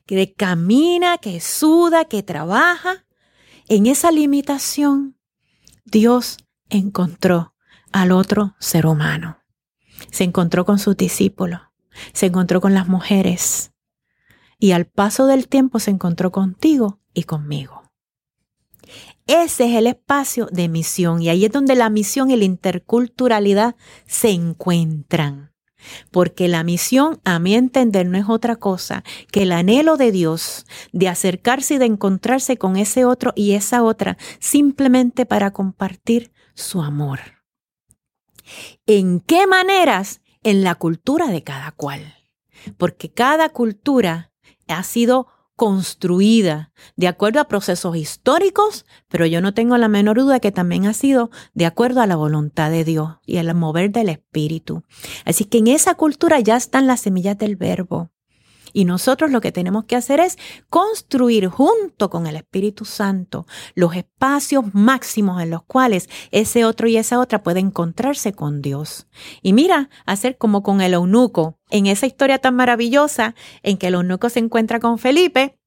que camina, que suda, que trabaja. En esa limitación, Dios encontró al otro ser humano. Se encontró con sus discípulos, se encontró con las mujeres y al paso del tiempo se encontró contigo y conmigo. Ese es el espacio de misión y ahí es donde la misión y la interculturalidad se encuentran. Porque la misión, a mi entender, no es otra cosa que el anhelo de Dios de acercarse y de encontrarse con ese otro y esa otra simplemente para compartir su amor. ¿En qué maneras? En la cultura de cada cual. Porque cada cultura ha sido construida de acuerdo a procesos históricos, pero yo no tengo la menor duda que también ha sido de acuerdo a la voluntad de Dios y al mover del Espíritu. Así que en esa cultura ya están las semillas del verbo. Y nosotros lo que tenemos que hacer es construir junto con el Espíritu Santo los espacios máximos en los cuales ese otro y esa otra pueden encontrarse con Dios. Y mira, hacer como con el eunuco, en esa historia tan maravillosa en que el eunuco se encuentra con Felipe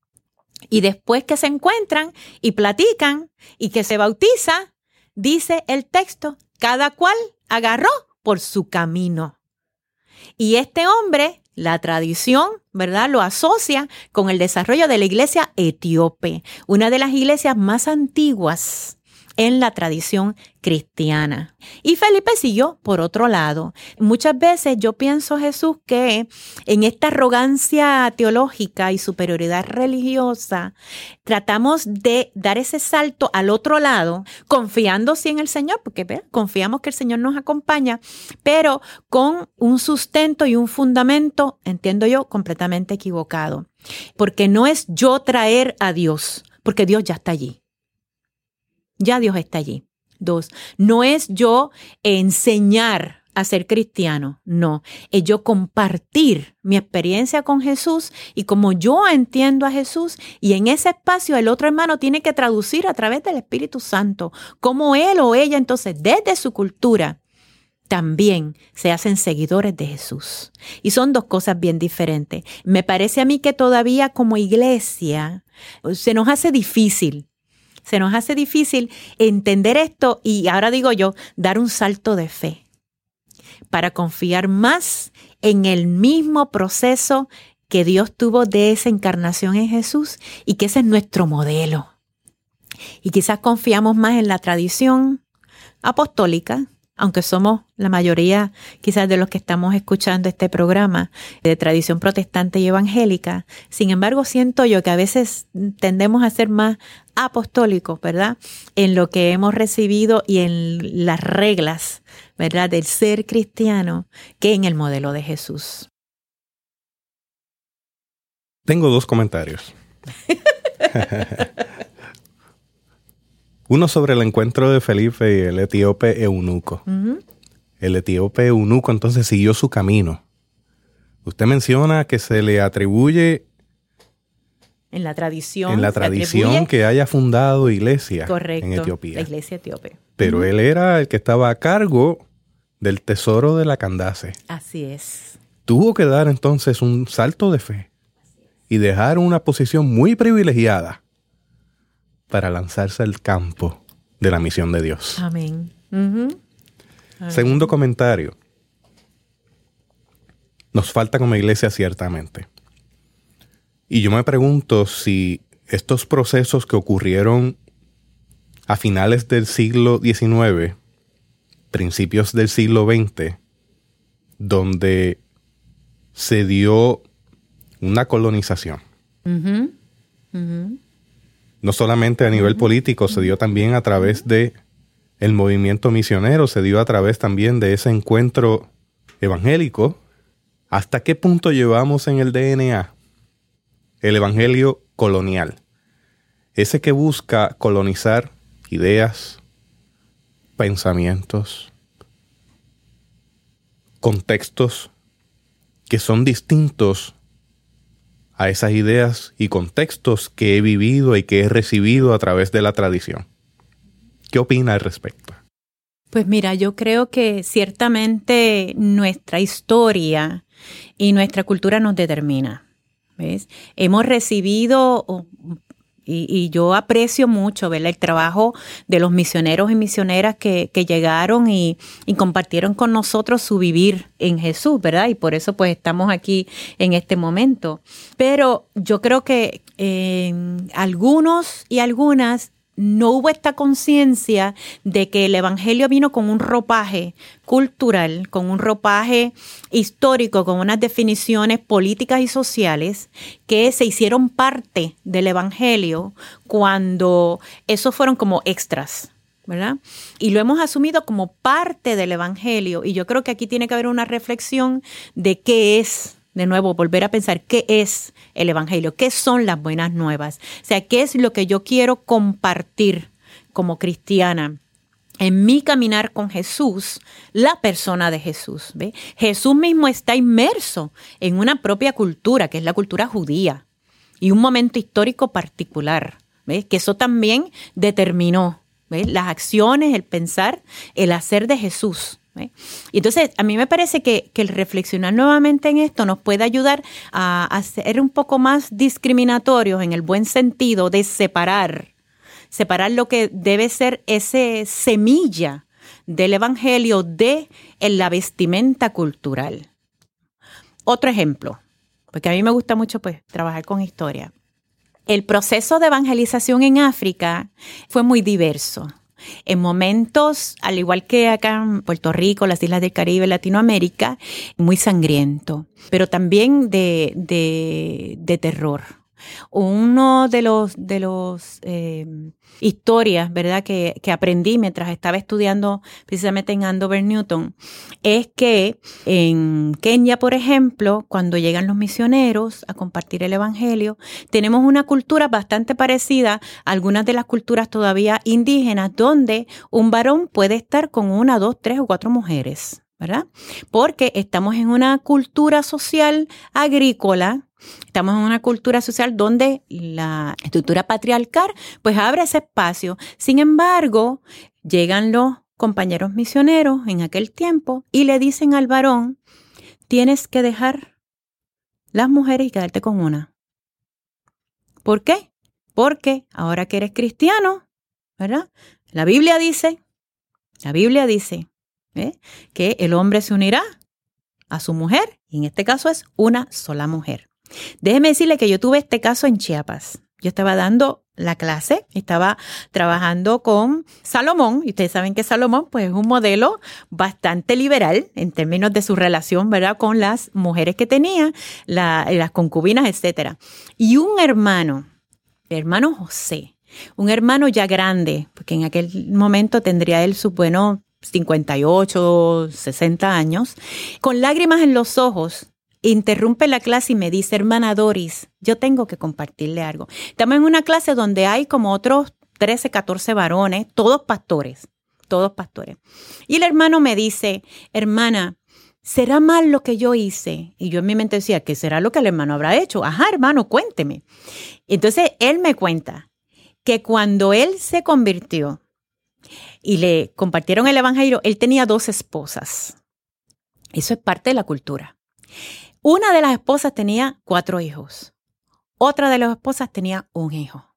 y después que se encuentran y platican y que se bautiza, dice el texto, cada cual agarró por su camino. Y este hombre la tradición, ¿verdad? Lo asocia con el desarrollo de la iglesia etíope, una de las iglesias más antiguas en la tradición cristiana. Y Felipe siguió por otro lado. Muchas veces yo pienso, Jesús, que en esta arrogancia teológica y superioridad religiosa, tratamos de dar ese salto al otro lado, confiando sí en el Señor, porque confiamos que el Señor nos acompaña, pero con un sustento y un fundamento, entiendo yo, completamente equivocado. Porque no es yo traer a Dios, porque Dios ya está allí. Ya Dios está allí. Dos, no es yo enseñar a ser cristiano, no, es yo compartir mi experiencia con Jesús y como yo entiendo a Jesús y en ese espacio el otro hermano tiene que traducir a través del Espíritu Santo, como él o ella entonces desde su cultura también se hacen seguidores de Jesús. Y son dos cosas bien diferentes. Me parece a mí que todavía como iglesia se nos hace difícil se nos hace difícil entender esto y ahora digo yo, dar un salto de fe para confiar más en el mismo proceso que Dios tuvo de esa encarnación en Jesús y que ese es nuestro modelo. Y quizás confiamos más en la tradición apostólica, aunque somos la mayoría quizás de los que estamos escuchando este programa de tradición protestante y evangélica, sin embargo siento yo que a veces tendemos a ser más apostólicos, ¿verdad? En lo que hemos recibido y en las reglas, ¿verdad? Del ser cristiano que en el modelo de Jesús. Tengo dos comentarios. [LAUGHS] Uno sobre el encuentro de Felipe y el etíope eunuco. El etíope eunuco entonces siguió su camino. Usted menciona que se le atribuye en la tradición. En la tradición que haya fundado iglesia en Etiopía. La iglesia etíope. Pero él era el que estaba a cargo del tesoro de la Candace. Así es. Tuvo que dar entonces un salto de fe y dejar una posición muy privilegiada para lanzarse al campo de la misión de Dios. Amén. Segundo comentario. Nos falta como iglesia ciertamente. Y yo me pregunto si estos procesos que ocurrieron a finales del siglo XIX, principios del siglo XX, donde se dio una colonización no solamente a nivel político, se dio también a través de el movimiento misionero, se dio a través también de ese encuentro evangélico. ¿Hasta qué punto llevamos en el DNA el evangelio colonial? Ese que busca colonizar ideas, pensamientos, contextos que son distintos a esas ideas y contextos que he vivido y que he recibido a través de la tradición. ¿Qué opina al respecto? Pues mira, yo creo que ciertamente nuestra historia y nuestra cultura nos determina. ¿ves? Hemos recibido y, yo aprecio mucho ver el trabajo de los misioneros y misioneras que, llegaron y, compartieron con nosotros su vivir en Jesús, ¿verdad? Y por eso pues estamos aquí en este momento. Pero yo creo que eh, algunos y algunas no hubo esta conciencia de que el Evangelio vino con un ropaje cultural, con un ropaje histórico, con unas definiciones políticas y sociales que se hicieron parte del Evangelio cuando esos fueron como extras. ¿verdad? Y lo hemos asumido como parte del Evangelio. Y yo creo que aquí tiene que haber una reflexión de qué es de nuevo, volver a pensar qué es el Evangelio, qué son las buenas nuevas, o sea, qué es lo que yo quiero compartir como cristiana en mi caminar con Jesús, la persona de Jesús. ¿ve? Jesús mismo está inmerso en una propia cultura, que es la cultura judía, y un momento histórico particular, ¿ve? que eso también determinó las acciones, el pensar, el hacer de Jesús. Y entonces, a mí me parece que, el reflexionar nuevamente en esto nos puede ayudar a, ser un poco más discriminatorios en el buen sentido de separar, separar lo que debe ser ese semilla del evangelio de la vestimenta cultural. Otro ejemplo, porque a mí me gusta mucho pues trabajar con historia. El proceso de evangelización en África fue muy diverso. En momentos, al igual que acá en Puerto Rico, las islas del Caribe, Latinoamérica, muy sangriento, pero también de, de, de terror. Uno de los, de los eh, historias, ¿verdad?, que, que, aprendí mientras estaba estudiando precisamente en Andover, Newton, es que en Kenia, por ejemplo, cuando llegan los misioneros a compartir el Evangelio, tenemos una cultura bastante parecida a algunas de las culturas todavía indígenas, donde un varón puede estar con una, dos, tres o cuatro mujeres. ¿Verdad? Porque estamos en una cultura social agrícola, estamos en una cultura social donde la estructura patriarcal pues abre ese espacio. Sin embargo, llegan los compañeros misioneros en aquel tiempo y le dicen al varón, tienes que dejar las mujeres y quedarte con una. ¿Por qué? Porque ahora que eres cristiano, ¿verdad? La Biblia dice, la Biblia dice ¿eh? que el hombre se unirá a su mujer, y en este caso es una sola mujer. Déjeme decirle que yo tuve este caso en Chiapas. Yo estaba dando la clase, estaba trabajando con Salomón, y ustedes saben que Salomón pues, es un modelo bastante liberal en términos de su relación, ¿verdad?, con las mujeres que tenía, las concubinas, etc. Y un hermano, hermano José, un hermano ya grande, porque en aquel momento tendría él sus buenos 58, 60 años, con lágrimas en los ojos, interrumpe la clase y me dice, hermana Doris, yo tengo que compartirle algo. Estamos en una clase donde hay como otros 13, 14 varones, todos pastores, todos pastores. Y el hermano me dice, hermana, ¿será mal lo que yo hice? Y yo en mi mente decía, ¿qué será lo que el hermano habrá hecho? Ajá, hermano, cuénteme. Entonces él me cuenta que cuando él se convirtió, y le compartieron el Evangelio, él tenía dos esposas. Eso es parte de la cultura. Una de las esposas tenía cuatro hijos. Otra de las esposas tenía un hijo.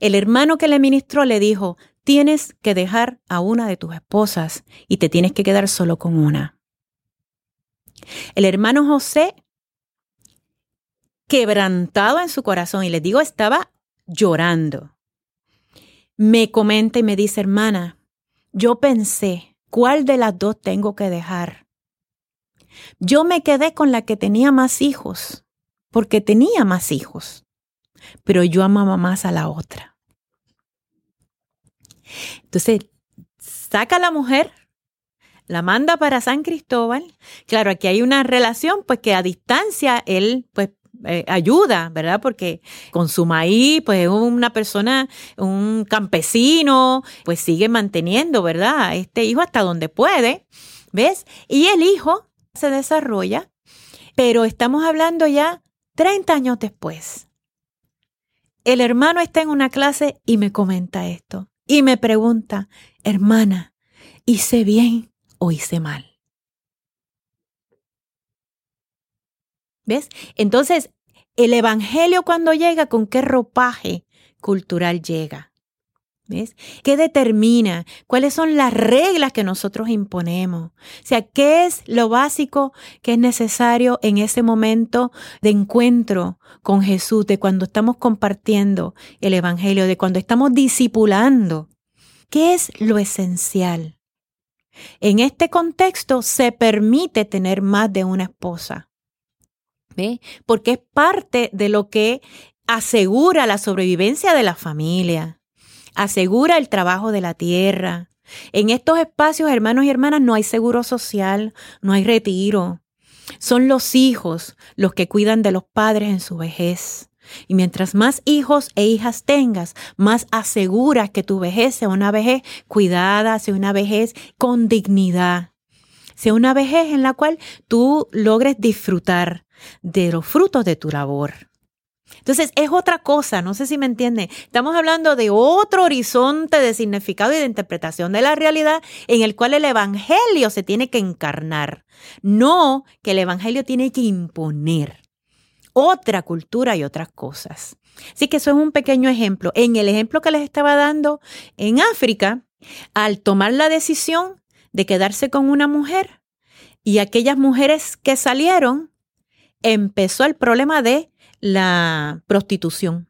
El hermano que le ministró le dijo, tienes que dejar a una de tus esposas y te tienes que quedar solo con una. El hermano José, quebrantado en su corazón, y les digo, estaba llorando me comenta y me dice, hermana, yo pensé, ¿cuál de las dos tengo que dejar? Yo me quedé con la que tenía más hijos, porque tenía más hijos, pero yo amaba más a la otra. Entonces, saca a la mujer, la manda para San Cristóbal. Claro, aquí hay una relación, pues que a distancia él, pues eh, ayuda, ¿verdad? Porque con su maíz, pues una persona, un campesino, pues sigue manteniendo, ¿verdad? Este hijo hasta donde puede, ¿ves? Y el hijo se desarrolla, pero estamos hablando ya 30 años después. El hermano está en una clase y me comenta esto y me pregunta, hermana, ¿hice bien o hice mal? ¿Ves? Entonces, el Evangelio cuando llega, ¿con qué ropaje cultural llega? ¿Ves? ¿Qué determina? ¿Cuáles son las reglas que nosotros imponemos? O sea, ¿qué es lo básico que es necesario en ese momento de encuentro con Jesús, de cuando estamos compartiendo el Evangelio, de cuando estamos discipulando? ¿Qué es lo esencial? En este contexto se permite tener más de una esposa. Porque es parte de lo que asegura la sobrevivencia de la familia, asegura el trabajo de la tierra. En estos espacios, hermanos y hermanas, no hay seguro social, no hay retiro. Son los hijos los que cuidan de los padres en su vejez. Y mientras más hijos e hijas tengas, más aseguras que tu vejez sea una vejez cuidada, sea una vejez con dignidad, sea una vejez en la cual tú logres disfrutar de los frutos de tu labor. Entonces es otra cosa, no sé si me entienden. Estamos hablando de otro horizonte de significado y de interpretación de la realidad en el cual el Evangelio se tiene que encarnar, no que el Evangelio tiene que imponer otra cultura y otras cosas. Así que eso es un pequeño ejemplo. En el ejemplo que les estaba dando en África, al tomar la decisión de quedarse con una mujer y aquellas mujeres que salieron, empezó el problema de la prostitución.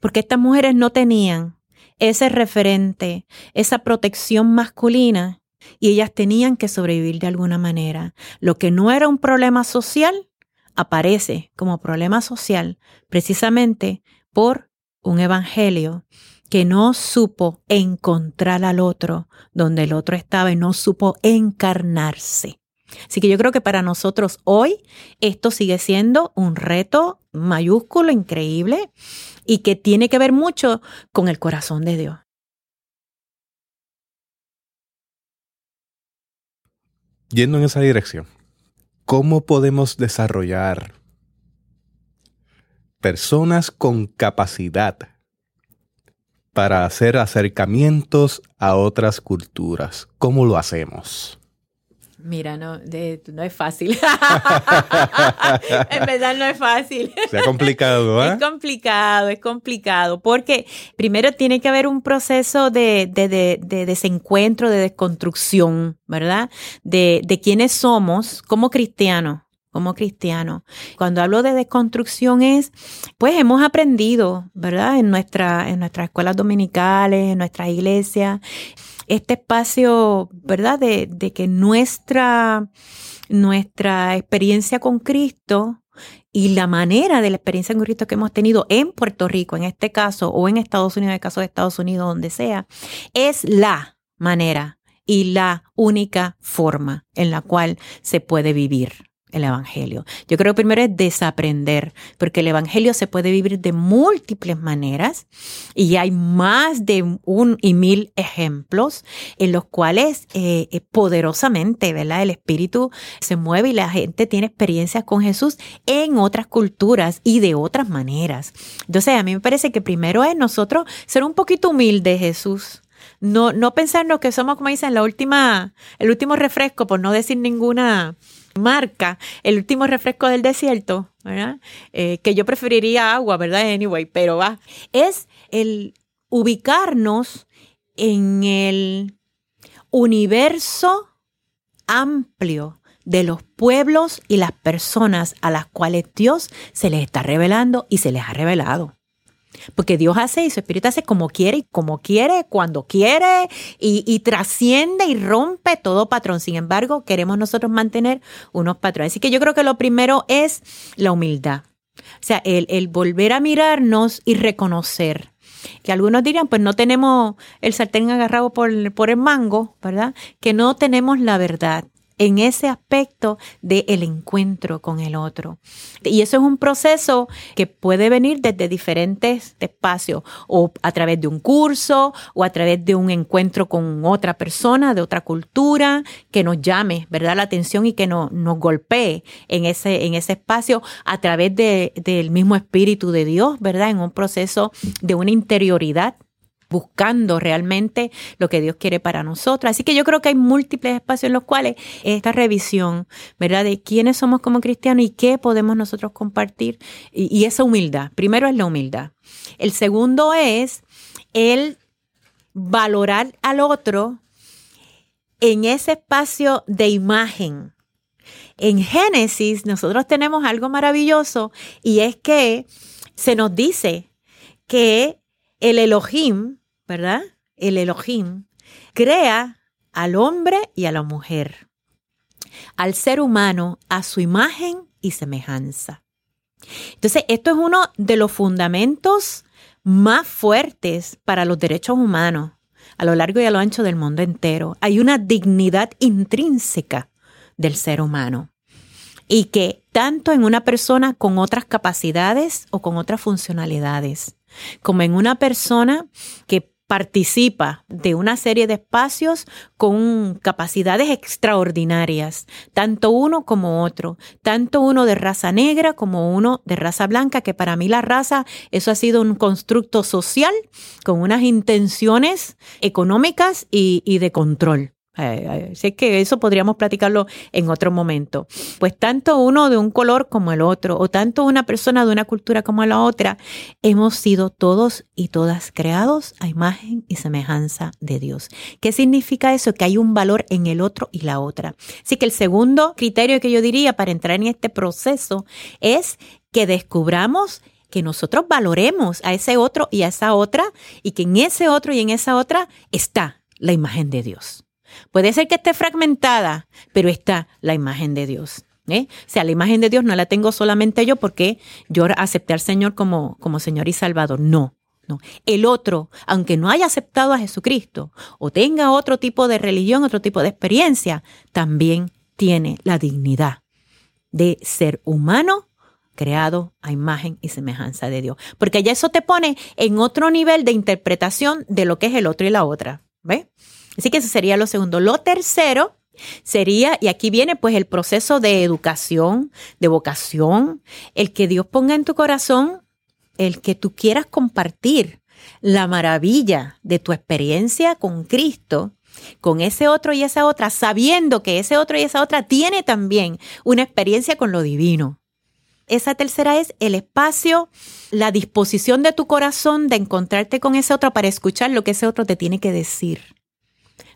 Porque estas mujeres no tenían ese referente, esa protección masculina, y ellas tenían que sobrevivir de alguna manera. Lo que no era un problema social aparece como problema social precisamente por un evangelio que no supo encontrar al otro donde el otro estaba y no supo encarnarse. Así que yo creo que para nosotros hoy esto sigue siendo un reto mayúsculo, increíble, y que tiene que ver mucho con el corazón de Dios. Yendo en esa dirección, ¿cómo podemos desarrollar personas con capacidad para hacer acercamientos a otras culturas? ¿Cómo lo hacemos? Mira, no, no es fácil. [LAUGHS] en verdad no es fácil. Se ha complicado, ¿eh? Es complicado, es complicado, porque primero tiene que haber un proceso de, de, desencuentro, de desconstrucción, ¿verdad? De, de quiénes somos como cristianos como cristianos. Cuando hablo de desconstrucción es, pues hemos aprendido, ¿verdad? En, nuestra, en nuestras escuelas dominicales, en nuestras iglesias, este espacio, ¿verdad? De, que nuestra, nuestra experiencia con Cristo y la manera de la experiencia con Cristo que hemos tenido en Puerto Rico, en este caso, o en Estados Unidos, en el caso de Estados Unidos, donde sea, es la manera y la única forma en la cual se puede vivir el Evangelio. Yo creo que primero es desaprender, porque el Evangelio se puede vivir de múltiples maneras y hay más de un y mil ejemplos en los cuales eh, eh, poderosamente, ¿verdad? El Espíritu se mueve y la gente tiene experiencias con Jesús en otras culturas y de otras maneras. Entonces, a mí me parece que primero es nosotros ser un poquito humildes, Jesús. No, no pensarnos que somos, como dicen, la última, el último refresco, por no decir ninguna marca el último refresco del desierto, ¿verdad? Eh, que yo preferiría agua, ¿verdad? Anyway, pero va. Es el ubicarnos en el universo amplio de los pueblos y las personas a las cuales Dios se les está revelando y se les ha revelado. Porque Dios hace y su Espíritu hace como quiere y como quiere, cuando quiere y, trasciende y rompe todo patrón. Sin embargo, queremos nosotros mantener unos patrones. Así que yo creo que lo primero es la humildad. O sea, el, el volver a mirarnos y reconocer que algunos dirían, pues no tenemos el sartén agarrado por, por el mango, ¿verdad? Que no tenemos la verdad en ese aspecto del el encuentro con el otro. Y eso es un proceso que puede venir desde diferentes espacios, o a través de un curso, o a través de un encuentro con otra persona de otra cultura, que nos llame, ¿verdad?, la atención y que nos golpee en ese, en ese espacio a través del mismo Espíritu de Dios, ¿verdad?, en un proceso de una interioridad buscando realmente lo que Dios quiere para nosotros. Así que yo creo que hay múltiples espacios en los cuales esta revisión, ¿verdad? De quiénes somos como cristianos y qué podemos nosotros compartir y, esa humildad. Primero es la humildad. El segundo es el valorar al otro en ese espacio de imagen. En Génesis nosotros tenemos algo maravilloso y es que se nos dice que el Elohim, ¿verdad? El Elohim crea al hombre y a la mujer, al ser humano a su imagen y semejanza. Entonces, esto es uno de los fundamentos más fuertes para los derechos humanos a lo largo y a lo ancho del mundo entero. Hay una dignidad intrínseca del ser humano. Y que tanto en una persona con otras capacidades o con otras funcionalidades, como en una persona que participa de una serie de espacios con capacidades extraordinarias, tanto uno como otro, tanto uno de raza negra como uno de raza blanca, que para mí la raza, eso ha sido un constructo social con unas intenciones económicas y, y de control. Eh, sé que eso podríamos platicarlo en otro momento. Pues tanto uno de un color como el otro, o tanto una persona de una cultura como la otra, hemos sido todos y todas creados a imagen y semejanza de Dios. ¿Qué significa eso? Que hay un valor en el otro y la otra. Así que el segundo criterio que yo diría para entrar en este proceso es que descubramos que nosotros valoremos a ese otro y a esa otra y que en ese otro y en esa otra está la imagen de Dios. Puede ser que esté fragmentada, pero está la imagen de Dios. ¿eh? O sea, la imagen de Dios no la tengo solamente yo porque yo acepté al Señor como, como Señor y Salvador. No, no. El otro, aunque no haya aceptado a Jesucristo o tenga otro tipo de religión, otro tipo de experiencia, también tiene la dignidad de ser humano creado a imagen y semejanza de Dios. Porque ya eso te pone en otro nivel de interpretación de lo que es el otro y la otra. ¿Ves? Así que eso sería lo segundo. Lo tercero sería, y aquí viene pues el proceso de educación, de vocación, el que Dios ponga en tu corazón, el que tú quieras compartir la maravilla de tu experiencia con Cristo, con ese otro y esa otra, sabiendo que ese otro y esa otra tiene también una experiencia con lo divino. Esa tercera es el espacio, la disposición de tu corazón de encontrarte con ese otro para escuchar lo que ese otro te tiene que decir.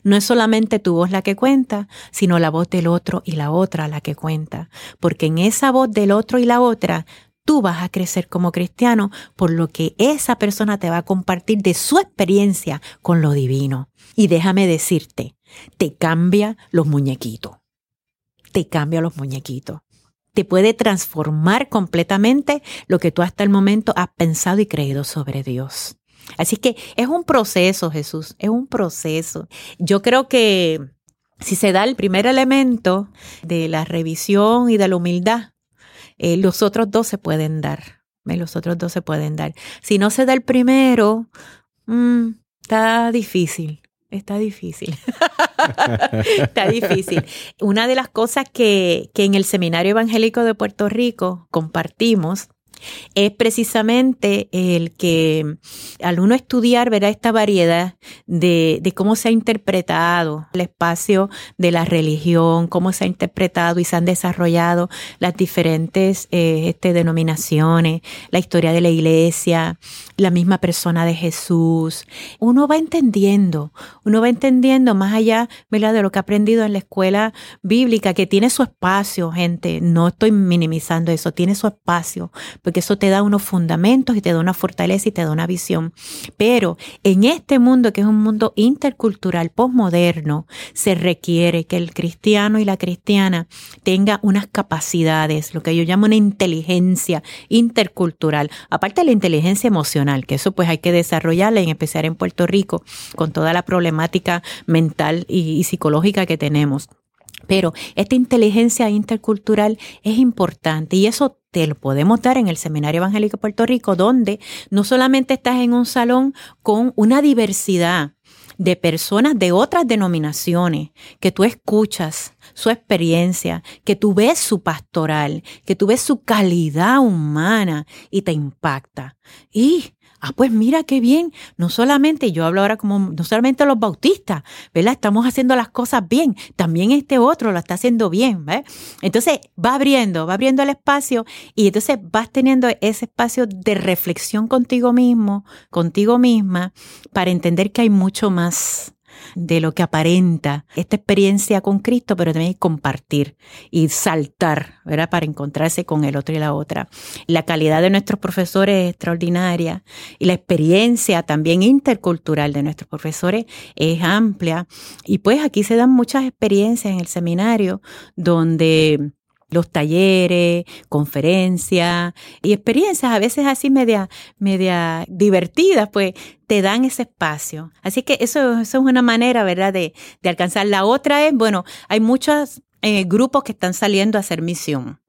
No es solamente tu voz la que cuenta, sino la voz del otro y la otra la que cuenta, porque en esa voz del otro y la otra tú vas a crecer como cristiano por lo que esa persona te va a compartir de su experiencia con lo divino. Y déjame decirte, te cambia los muñequitos. Te cambia los muñequitos. Te puede transformar completamente lo que tú hasta el momento has pensado y creído sobre Dios. Así que es un proceso, Jesús, es un proceso. Yo creo que si se da el primer elemento de la revisión y de la humildad, eh, los otros dos se pueden dar. Los otros dos se pueden dar. Si no se da el primero, mm, está difícil. Está difícil. [LAUGHS] está difícil. Una de las cosas que, que en el Seminario Evangélico de Puerto Rico compartimos es precisamente el que al uno estudiar verá esta variedad de, cómo se ha interpretado el espacio de la religión, cómo se ha interpretado y se han desarrollado las diferentes eh, este, denominaciones, la historia de la iglesia, la misma persona de Jesús. Uno va entendiendo, uno va entendiendo más allá de lo que ha aprendido en la escuela bíblica, que tiene su espacio, gente. No estoy minimizando eso, tiene su espacio, porque eso te da unos fundamentos y te da una fortaleza y te da una visión. Pero en este mundo, que es un mundo intercultural, postmoderno, se requiere que el cristiano y la cristiana tenga unas capacidades, lo que yo llamo una inteligencia intercultural, aparte de la inteligencia emocional que eso pues hay que desarrollarla, en especial en Puerto Rico, con toda la problemática mental y psicológica que tenemos. Pero esta inteligencia intercultural es importante y eso te lo podemos dar en el Seminario Evangélico de Puerto Rico, donde no solamente estás en un salón con una diversidad de personas de otras denominaciones, que tú escuchas su experiencia, que tú ves su pastoral, que tú ves su calidad humana y te impacta. Y Ah, pues mira qué bien. No solamente, yo hablo ahora como, no solamente los bautistas, ¿verdad? Estamos haciendo las cosas bien. También este otro lo está haciendo bien, ¿ves? Entonces va abriendo, va abriendo el espacio y entonces vas teniendo ese espacio de reflexión contigo mismo, contigo misma, para entender que hay mucho más de lo que aparenta esta experiencia con Cristo, pero también compartir y saltar, ¿verdad? Para encontrarse con el otro y la otra. La calidad de nuestros profesores es extraordinaria y la experiencia también intercultural de nuestros profesores es amplia. Y pues aquí se dan muchas experiencias en el seminario donde los talleres, conferencias y experiencias a veces así media, media divertidas, pues te dan ese espacio. Así que eso, es una manera, ¿verdad?, de, de alcanzar. La otra es, bueno, hay muchas eh, grupos que están saliendo a hacer misión.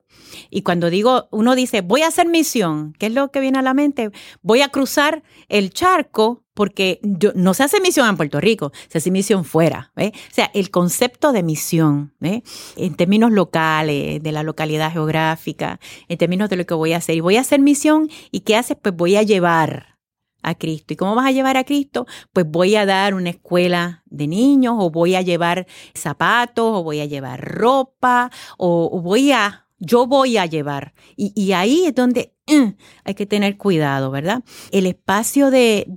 Y cuando digo, uno dice, voy a hacer misión, ¿qué es lo que viene a la mente? Voy a cruzar el charco porque yo, no se hace misión en Puerto Rico, se hace misión fuera. O sea, el concepto de misión, en términos locales, de la localidad geográfica, en términos de lo que voy a hacer. Y voy a hacer misión y ¿qué haces? Pues voy a llevar a Cristo. ¿Y cómo vas a llevar a Cristo? Pues voy a dar una escuela de niños o voy a llevar zapatos o voy a llevar ropa o voy a yo voy a llevar. Y, ahí es donde mm, hay que tener cuidado, ¿verdad? El espacio de,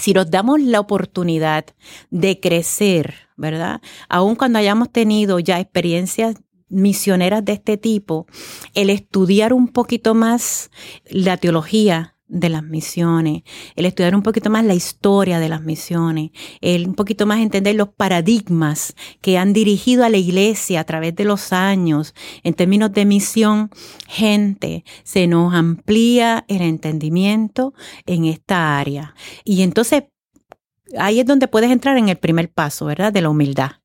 si nos damos la oportunidad de crecer, ¿verdad? Aun cuando hayamos tenido ya experiencias misioneras de este tipo, el estudiar un poquito más la teología de las misiones, el estudiar un poquito más la historia de las misiones, el un poquito más entender los paradigmas que han dirigido a la iglesia a través de los años en términos de misión, gente, se nos amplía el entendimiento en esta área. Y entonces ahí es donde puedes entrar en el primer paso, ¿verdad? De la humildad.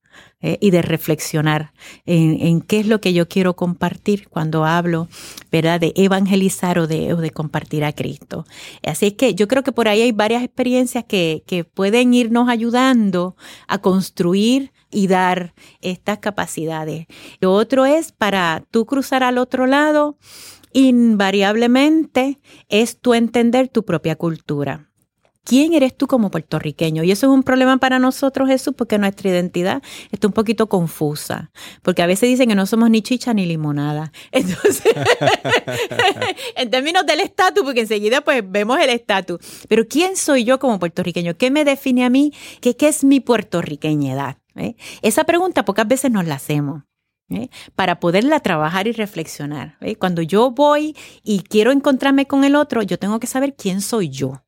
Eh, y de reflexionar en, qué es lo que yo quiero compartir cuando hablo, ¿verdad? De evangelizar o de, de compartir a Cristo. Así es que yo creo que por ahí hay varias experiencias que, que pueden irnos ayudando a construir y dar estas capacidades. Lo otro es para tú cruzar al otro lado, invariablemente es tu entender tu propia cultura. ¿Quién eres tú como puertorriqueño? Y eso es un problema para nosotros, Jesús, porque nuestra identidad está un poquito confusa. Porque a veces dicen que no somos ni chicha ni limonada. [LAUGHS] Entonces, [LAUGHS] en términos del estatus, porque enseguida pues vemos el estatus. Pero ¿quién soy yo como puertorriqueño? ¿Qué me define a mí? ¿Qué, es mi puertorriqueñidad? ¿Eh? Esa pregunta pocas veces nos la hacemos. ¿eh? para poderla trabajar y reflexionar. ¿eh? Cuando yo voy y quiero encontrarme con el otro, yo tengo que saber quién soy yo.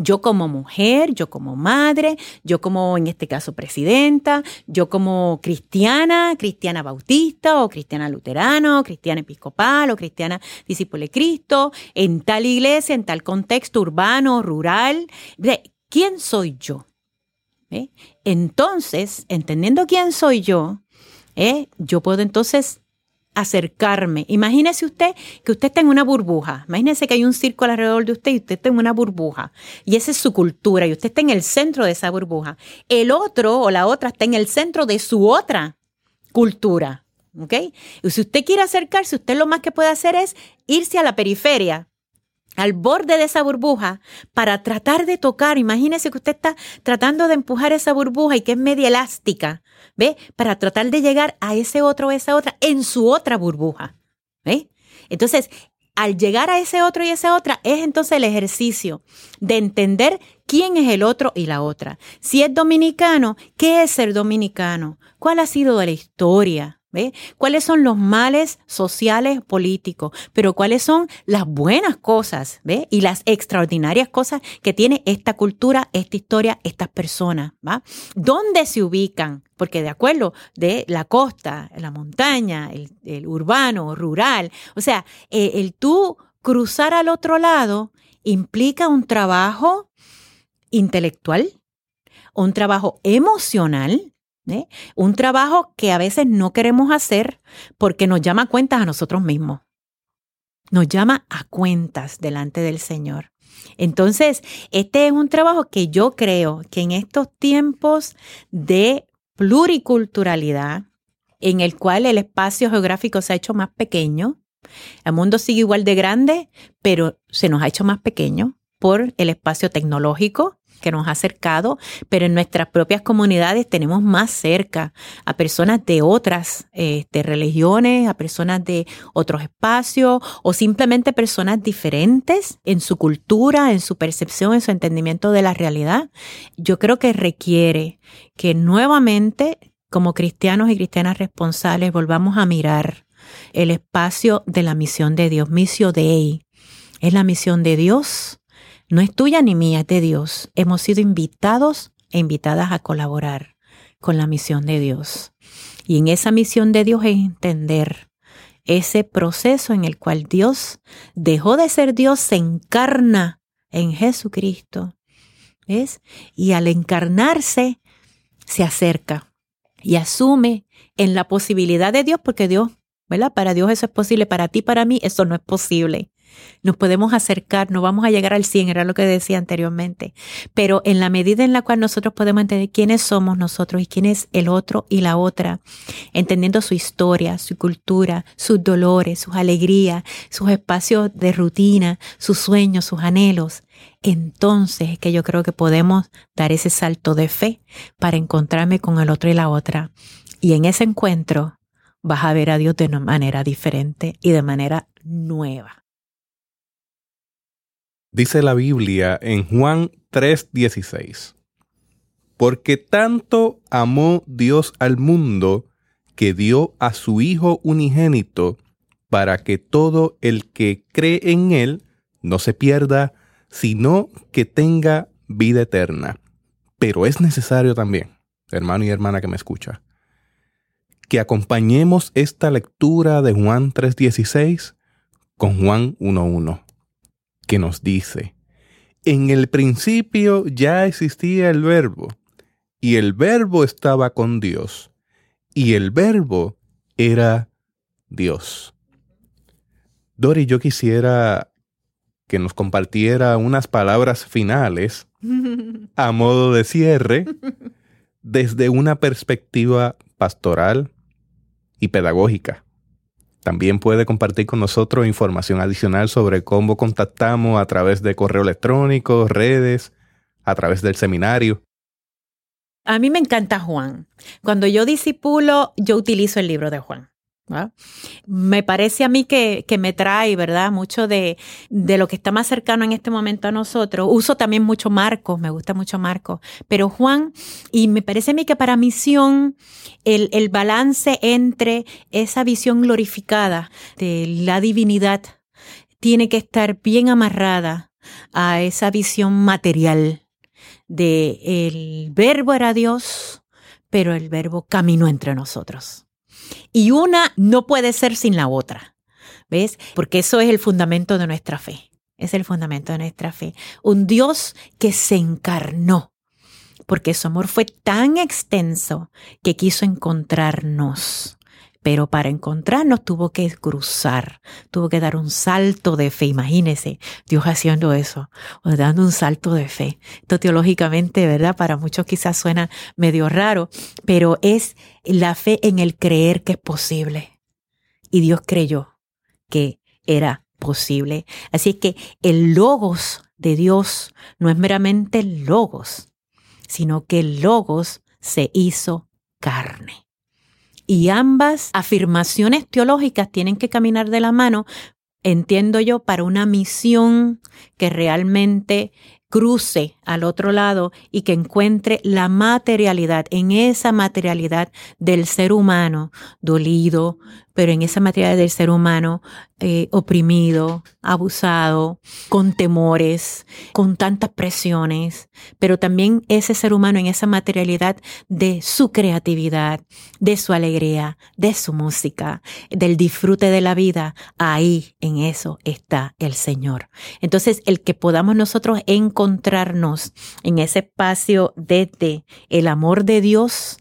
Yo como mujer, yo como madre, yo como en este caso presidenta, yo como cristiana, cristiana bautista o cristiana luterana o cristiana episcopal o cristiana discípula de Cristo, en tal iglesia, en tal contexto urbano, rural. ¿Quién soy yo? Entonces, entendiendo quién soy yo, ¿eh? yo puedo entonces acercarme. Imagínese usted que usted está en una burbuja. Imagínese que hay un círculo alrededor de usted y usted está en una burbuja. Y esa es su cultura y usted está en el centro de esa burbuja. El otro o la otra está en el centro de su otra cultura. ¿Ok? Y si usted quiere acercarse, usted lo más que puede hacer es irse a la periferia al borde de esa burbuja para tratar de tocar. Imagínese que usted está tratando de empujar esa burbuja y que es media elástica, ¿ve? Para tratar de llegar a ese otro o esa otra en su otra burbuja, ¿ve? Entonces, al llegar a ese otro y esa otra, es entonces el ejercicio de entender quién es el otro y la otra. Si es dominicano, ¿qué es ser dominicano? ¿Cuál ha sido la historia? ¿Cuáles son los males sociales políticos? Pero cuáles son las buenas cosas, ¿ve? Y las extraordinarias cosas que tiene esta cultura, esta historia, estas personas, ¿va? ¿Dónde se ubican? Porque de acuerdo de la costa, la montaña, el, urbano, rural, o sea, eh, el tú cruzar al otro lado implica un trabajo intelectual, un trabajo emocional, ¿eh? Un trabajo que a veces no queremos hacer porque nos llama a cuentas a nosotros mismos. Nos llama a cuentas delante del Señor. Entonces, este es un trabajo que yo creo que en estos tiempos de pluriculturalidad, en el cual el espacio geográfico se ha hecho más pequeño, el mundo sigue igual de grande, pero se nos ha hecho más pequeño por el espacio tecnológico, que nos ha acercado, pero en nuestras propias comunidades tenemos más cerca a personas de otras este, religiones, a personas de otros espacios o simplemente personas diferentes en su cultura, en su percepción, en su entendimiento de la realidad. Yo creo que requiere que nuevamente, como cristianos y cristianas responsables, volvamos a mirar el espacio de la misión de Dios, misio Dei. Es la misión de Dios no es tuya ni mía, es de Dios. Hemos sido invitados e invitadas a colaborar con la misión de Dios. Y en esa misión de Dios es entender ese proceso en el cual Dios dejó de ser Dios, se encarna en Jesucristo. ¿Ves? Y al encarnarse, se acerca. y asume en la posibilidad de Dios, porque Dios, ¿verdad? Para Dios eso es posible, para ti, para mí, eso no es posible. Nos podemos acercar, no vamos a llegar al 100, era lo que decía anteriormente, pero en la medida en la cual nosotros podemos entender quiénes somos nosotros y quién es el otro y la otra, entendiendo su historia, su cultura, sus dolores, sus alegrías, sus espacios de rutina, sus sueños, sus anhelos, entonces es que yo creo que podemos dar ese salto de fe para encontrarme con el otro y la otra. Y en ese encuentro vas a ver a Dios de una manera diferente y de manera nueva. Dice la Biblia en Juan 3:16, porque tanto amó Dios al mundo que dio a su Hijo unigénito para que todo el que cree en Él no se pierda, sino que tenga vida eterna. Pero es necesario también, hermano y hermana que me escucha, que acompañemos esta lectura de Juan 3:16 con Juan 1:1 que nos dice, en el principio ya existía el verbo, y el verbo estaba con Dios, y el verbo era Dios. Dori, yo quisiera que nos compartiera unas palabras finales a modo de cierre [LAUGHS] desde una perspectiva pastoral y pedagógica. También puede compartir con nosotros información adicional sobre cómo contactamos a través de correo electrónico, redes, a través del seminario. A mí me encanta Juan. Cuando yo disipulo, yo utilizo el libro de Juan. Me parece a mí que, que, me trae, ¿verdad? Mucho de, de, lo que está más cercano en este momento a nosotros. Uso también mucho Marcos, me gusta mucho Marcos, pero Juan, y me parece a mí que para misión, el, el balance entre esa visión glorificada de la divinidad tiene que estar bien amarrada a esa visión material de el verbo era Dios, pero el verbo caminó entre nosotros. Y una no puede ser sin la otra. ¿Ves? Porque eso es el fundamento de nuestra fe. Es el fundamento de nuestra fe. Un Dios que se encarnó. Porque su amor fue tan extenso que quiso encontrarnos pero para encontrarnos tuvo que cruzar, tuvo que dar un salto de fe. Imagínese Dios haciendo eso, o dando un salto de fe. Esto teológicamente, ¿verdad? Para muchos quizás suena medio raro, pero es la fe en el creer que es posible. Y Dios creyó que era posible. Así que el logos de Dios no es meramente logos, sino que el logos se hizo carne. Y ambas afirmaciones teológicas tienen que caminar de la mano, entiendo yo, para una misión que realmente cruce al otro lado y que encuentre la materialidad, en esa materialidad del ser humano dolido, pero en esa materialidad del ser humano eh, oprimido, abusado, con temores, con tantas presiones, pero también ese ser humano en esa materialidad de su creatividad, de su alegría, de su música, del disfrute de la vida, ahí en eso está el Señor. Entonces, el que podamos nosotros encontrarnos en ese espacio desde el amor de Dios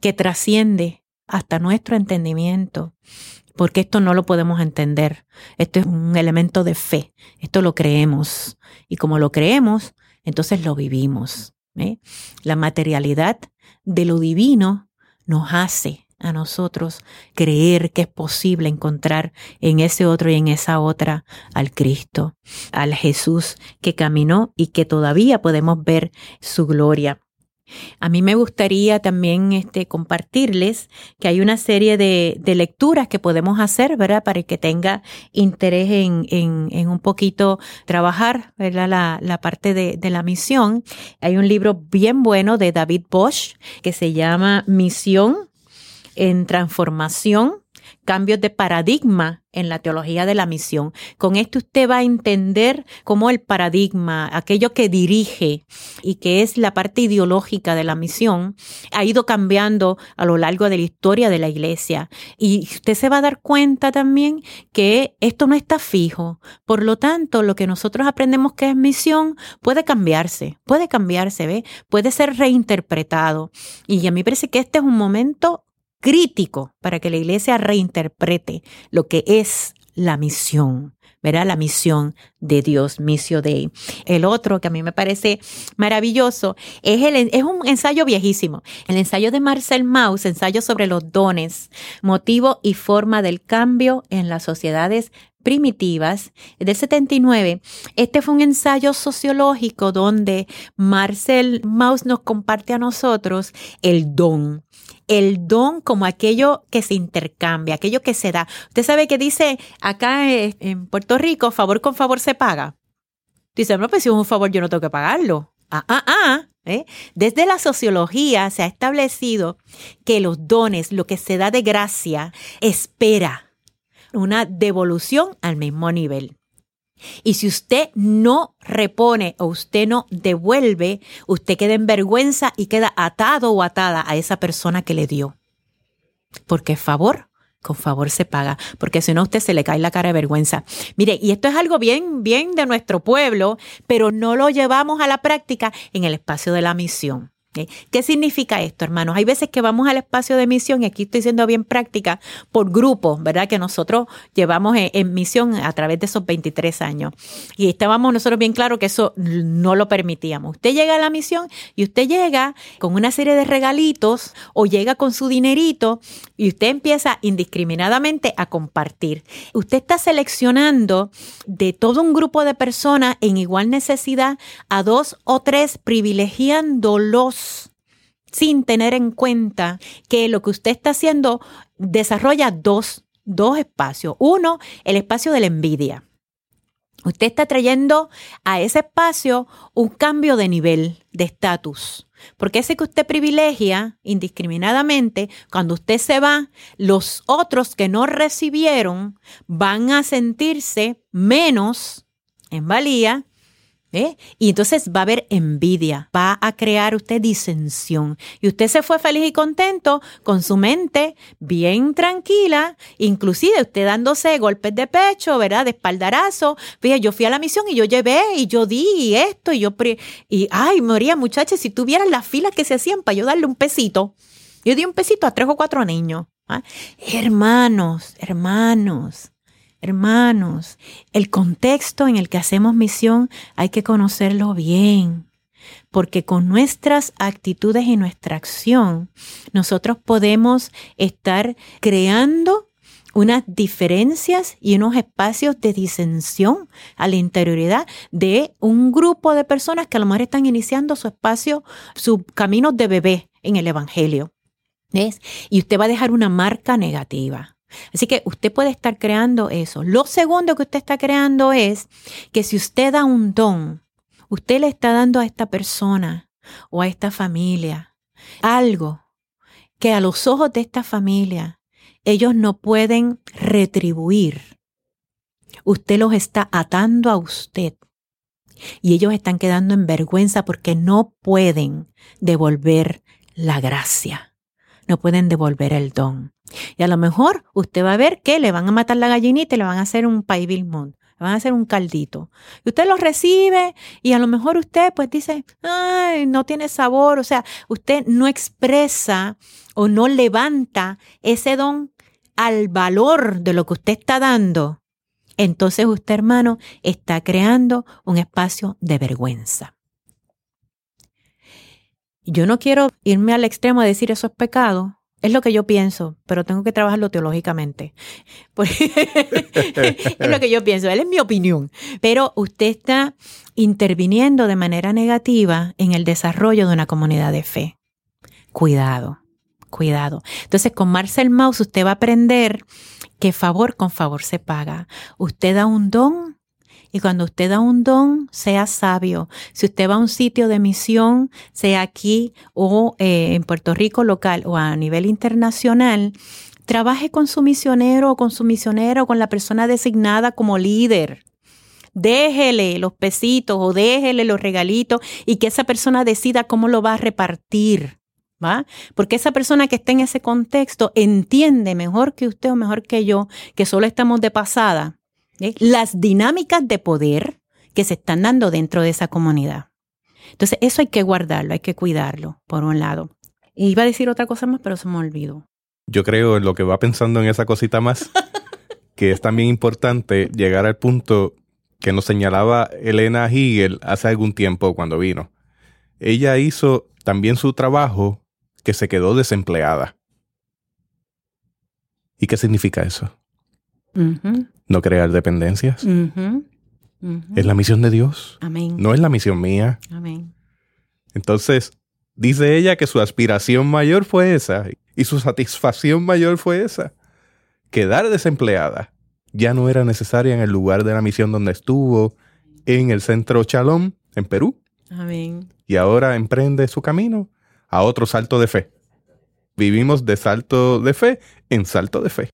que trasciende hasta nuestro entendimiento, porque esto no lo podemos entender. Esto es un elemento de fe, esto lo creemos y como lo creemos, entonces lo vivimos. ¿eh? La materialidad de lo divino nos hace a nosotros creer que es posible encontrar en ese otro y en esa otra al Cristo, al Jesús que caminó y que todavía podemos ver su gloria. A mí me gustaría también este, compartirles que hay una serie de, lecturas que podemos hacer, ¿verdad? Para el que tenga interés en, en, un poquito trabajar, ¿verdad? La, la parte de, de, la misión. Hay un libro bien bueno de David Bosch que se llama Misión en Transformación cambios de paradigma en la teología de la misión. Con esto usted va a entender cómo el paradigma, aquello que dirige y que es la parte ideológica de la misión, ha ido cambiando a lo largo de la historia de la iglesia. Y usted se va a dar cuenta también que esto no está fijo. Por lo tanto, lo que nosotros aprendemos que es misión puede cambiarse, puede cambiarse, ¿ve? Puede ser reinterpretado. Y a mí parece que este es un momento crítico para que la iglesia reinterprete lo que es la misión. ¿verdad? La misión de Dios, Misio Dei. El otro que a mí me parece maravilloso es, el, es un ensayo viejísimo, el ensayo de Marcel Mauss, ensayo sobre los dones, motivo y forma del cambio en las sociedades primitivas del 79. Este fue un ensayo sociológico donde Marcel Mauss nos comparte a nosotros el don el don como aquello que se intercambia, aquello que se da. Usted sabe que dice acá eh, en Puerto Rico, favor con favor se paga. Dice, no, pues si es un favor yo no tengo que pagarlo. Ah, ah, ah. ¿eh? Desde la sociología se ha establecido que los dones, lo que se da de gracia, espera una devolución al mismo nivel. Y si usted no repone o usted no devuelve, usted queda en vergüenza y queda atado o atada a esa persona que le dio. Porque favor, con favor se paga, porque si no a usted se le cae la cara de vergüenza. Mire, y esto es algo bien, bien de nuestro pueblo, pero no lo llevamos a la práctica en el espacio de la misión. ¿Qué significa esto, hermanos? Hay veces que vamos al espacio de misión, y aquí estoy siendo bien práctica, por grupos, ¿verdad? Que nosotros llevamos en, misión a través de esos 23 años. Y estábamos nosotros bien claros que eso no lo permitíamos. Usted llega a la misión y usted llega con una serie de regalitos o llega con su dinerito y usted empieza indiscriminadamente a compartir. Usted está seleccionando de todo un grupo de personas en igual necesidad a dos o tres privilegiándolos sin tener en cuenta que lo que usted está haciendo desarrolla dos, dos espacios. Uno, el espacio de la envidia. Usted está trayendo a ese espacio un cambio de nivel, de estatus. Porque ese que usted privilegia indiscriminadamente, cuando usted se va, los otros que no recibieron van a sentirse menos en valía ¿Eh? Y entonces va a haber envidia, va a crear usted disensión. Y usted se fue feliz y contento con su mente bien tranquila, inclusive usted dándose golpes de pecho, ¿verdad? De espaldarazo. Fíjate, yo fui a la misión y yo llevé y yo di y esto y yo... Y, ay, María, muchachas, si tuvieran las filas que se hacían para yo darle un pesito. Yo di un pesito a tres o cuatro niños. ¿ah? Hermanos, hermanos, Hermanos, el contexto en el que hacemos misión hay que conocerlo bien, porque con nuestras actitudes y nuestra acción nosotros podemos estar creando unas diferencias y unos espacios de disensión a la interioridad de un grupo de personas que a lo mejor están iniciando su espacio, su camino de bebé en el Evangelio. ¿Ves? Y usted va a dejar una marca negativa. Así que usted puede estar creando eso. Lo segundo que usted está creando es que si usted da un don, usted le está dando a esta persona o a esta familia algo que a los ojos de esta familia ellos no pueden retribuir. Usted los está atando a usted y ellos están quedando en vergüenza porque no pueden devolver la gracia, no pueden devolver el don. Y a lo mejor usted va a ver que le van a matar la gallinita y le van a hacer un pay le van a hacer un caldito. Y usted lo recibe y a lo mejor usted pues dice, ay, no tiene sabor. O sea, usted no expresa o no levanta ese don al valor de lo que usted está dando. Entonces usted, hermano, está creando un espacio de vergüenza. Yo no quiero irme al extremo de decir eso es pecado, es lo que yo pienso, pero tengo que trabajarlo teológicamente. [LAUGHS] es lo que yo pienso, él es mi opinión. Pero usted está interviniendo de manera negativa en el desarrollo de una comunidad de fe. Cuidado, cuidado. Entonces, con Marcel Mauss usted va a aprender que favor con favor se paga. Usted da un don y cuando usted da un don, sea sabio. Si usted va a un sitio de misión, sea aquí o eh, en Puerto Rico local o a nivel internacional, trabaje con su misionero o con su misionero o con la persona designada como líder. Déjele los pesitos o déjele los regalitos y que esa persona decida cómo lo va a repartir. ¿Va? Porque esa persona que está en ese contexto entiende mejor que usted o mejor que yo, que solo estamos de pasada, las dinámicas de poder que se están dando dentro de esa comunidad. Entonces, eso hay que guardarlo, hay que cuidarlo, por un lado. Iba a decir otra cosa más, pero se me olvidó. Yo creo en lo que va pensando en esa cosita más, [LAUGHS] que es también importante llegar al punto que nos señalaba Elena Hegel hace algún tiempo cuando vino. Ella hizo también su trabajo que se quedó desempleada. ¿Y qué significa eso? No crear dependencias. Es la misión de Dios. Amén. No es la misión mía. Amén. Entonces, dice ella que su aspiración mayor fue esa y su satisfacción mayor fue esa. Quedar desempleada ya no era necesaria en el lugar de la misión donde estuvo, en el centro Chalón, en Perú. Amén. Y ahora emprende su camino a otro salto de fe. Vivimos de salto de fe en salto de fe.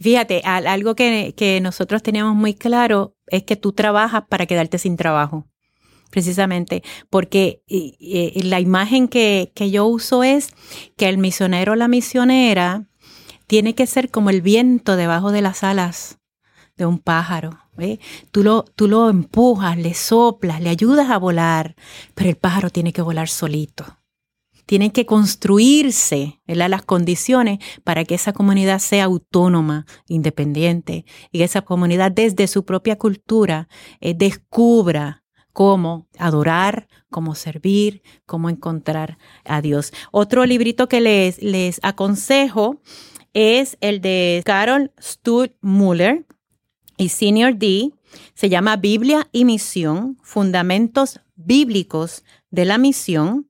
Fíjate, algo que, que nosotros teníamos muy claro es que tú trabajas para quedarte sin trabajo precisamente, porque la imagen que, que, yo uso es que el misionero o la misionera tiene que ser como el viento debajo de las alas de un pájaro. Tú, lo, tú lo empujas, le soplas, le ayudas a volar, pero el pájaro tiene que volar solito tienen que construirse las condiciones para que esa comunidad sea autónoma, independiente, y que esa comunidad desde su propia cultura eh, descubra cómo adorar, cómo servir, cómo encontrar a Dios. Otro librito que les, les aconsejo es el de Carol Stud Muller y Senior D. Se llama Biblia y Misión, Fundamentos Bíblicos de la Misión.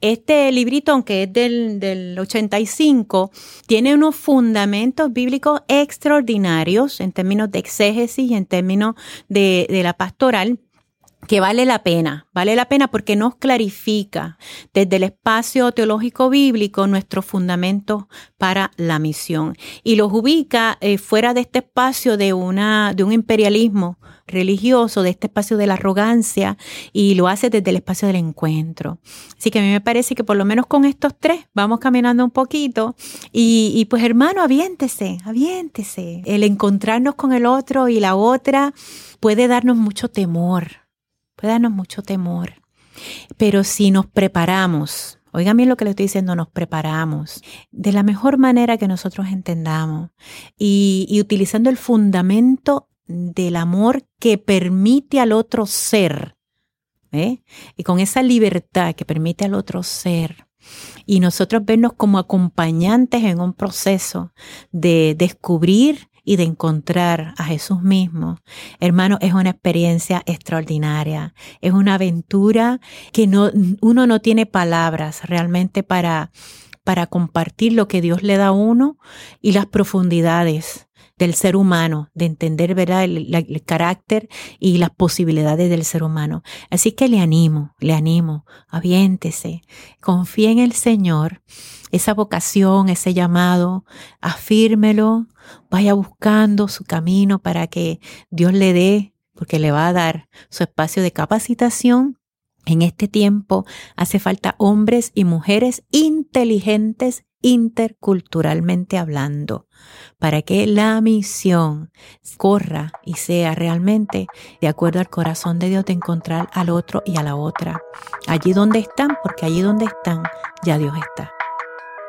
Este librito, aunque es del, 85, tiene unos fundamentos bíblicos extraordinarios en términos de exégesis y en términos de, de la pastoral que vale la pena, vale la pena porque nos clarifica desde el espacio teológico bíblico nuestros fundamentos para la misión y los ubica eh, fuera de este espacio de, una, de un imperialismo religioso, de este espacio de la arrogancia y lo hace desde el espacio del encuentro. Así que a mí me parece que por lo menos con estos tres vamos caminando un poquito y, y pues hermano, aviéntese, aviéntese. El encontrarnos con el otro y la otra puede darnos mucho temor puede darnos mucho temor. Pero si nos preparamos, oigan bien lo que le estoy diciendo, nos preparamos de la mejor manera que nosotros entendamos y, utilizando el fundamento del amor que permite al otro ser, ¿eh? y con esa libertad que permite al otro ser, y nosotros vernos como acompañantes en un proceso de descubrir y de encontrar a Jesús mismo, hermano, es una experiencia extraordinaria. Es una aventura que no, uno no tiene palabras realmente para, para compartir lo que Dios le da a uno y las profundidades del ser humano, de entender ¿verdad? El, el, carácter y las posibilidades del ser humano. Así que le animo, le animo, aviéntese, confíe en el Señor, esa vocación, ese llamado, afírmelo, vaya buscando su camino para que Dios le dé, porque le va a dar su espacio de capacitación. En este tiempo hace falta hombres y mujeres inteligentes interculturalmente hablando, para que la misión corra y sea realmente de acuerdo al corazón de Dios de encontrar al otro y a la otra. Allí donde están, porque allí donde están, ya Dios está.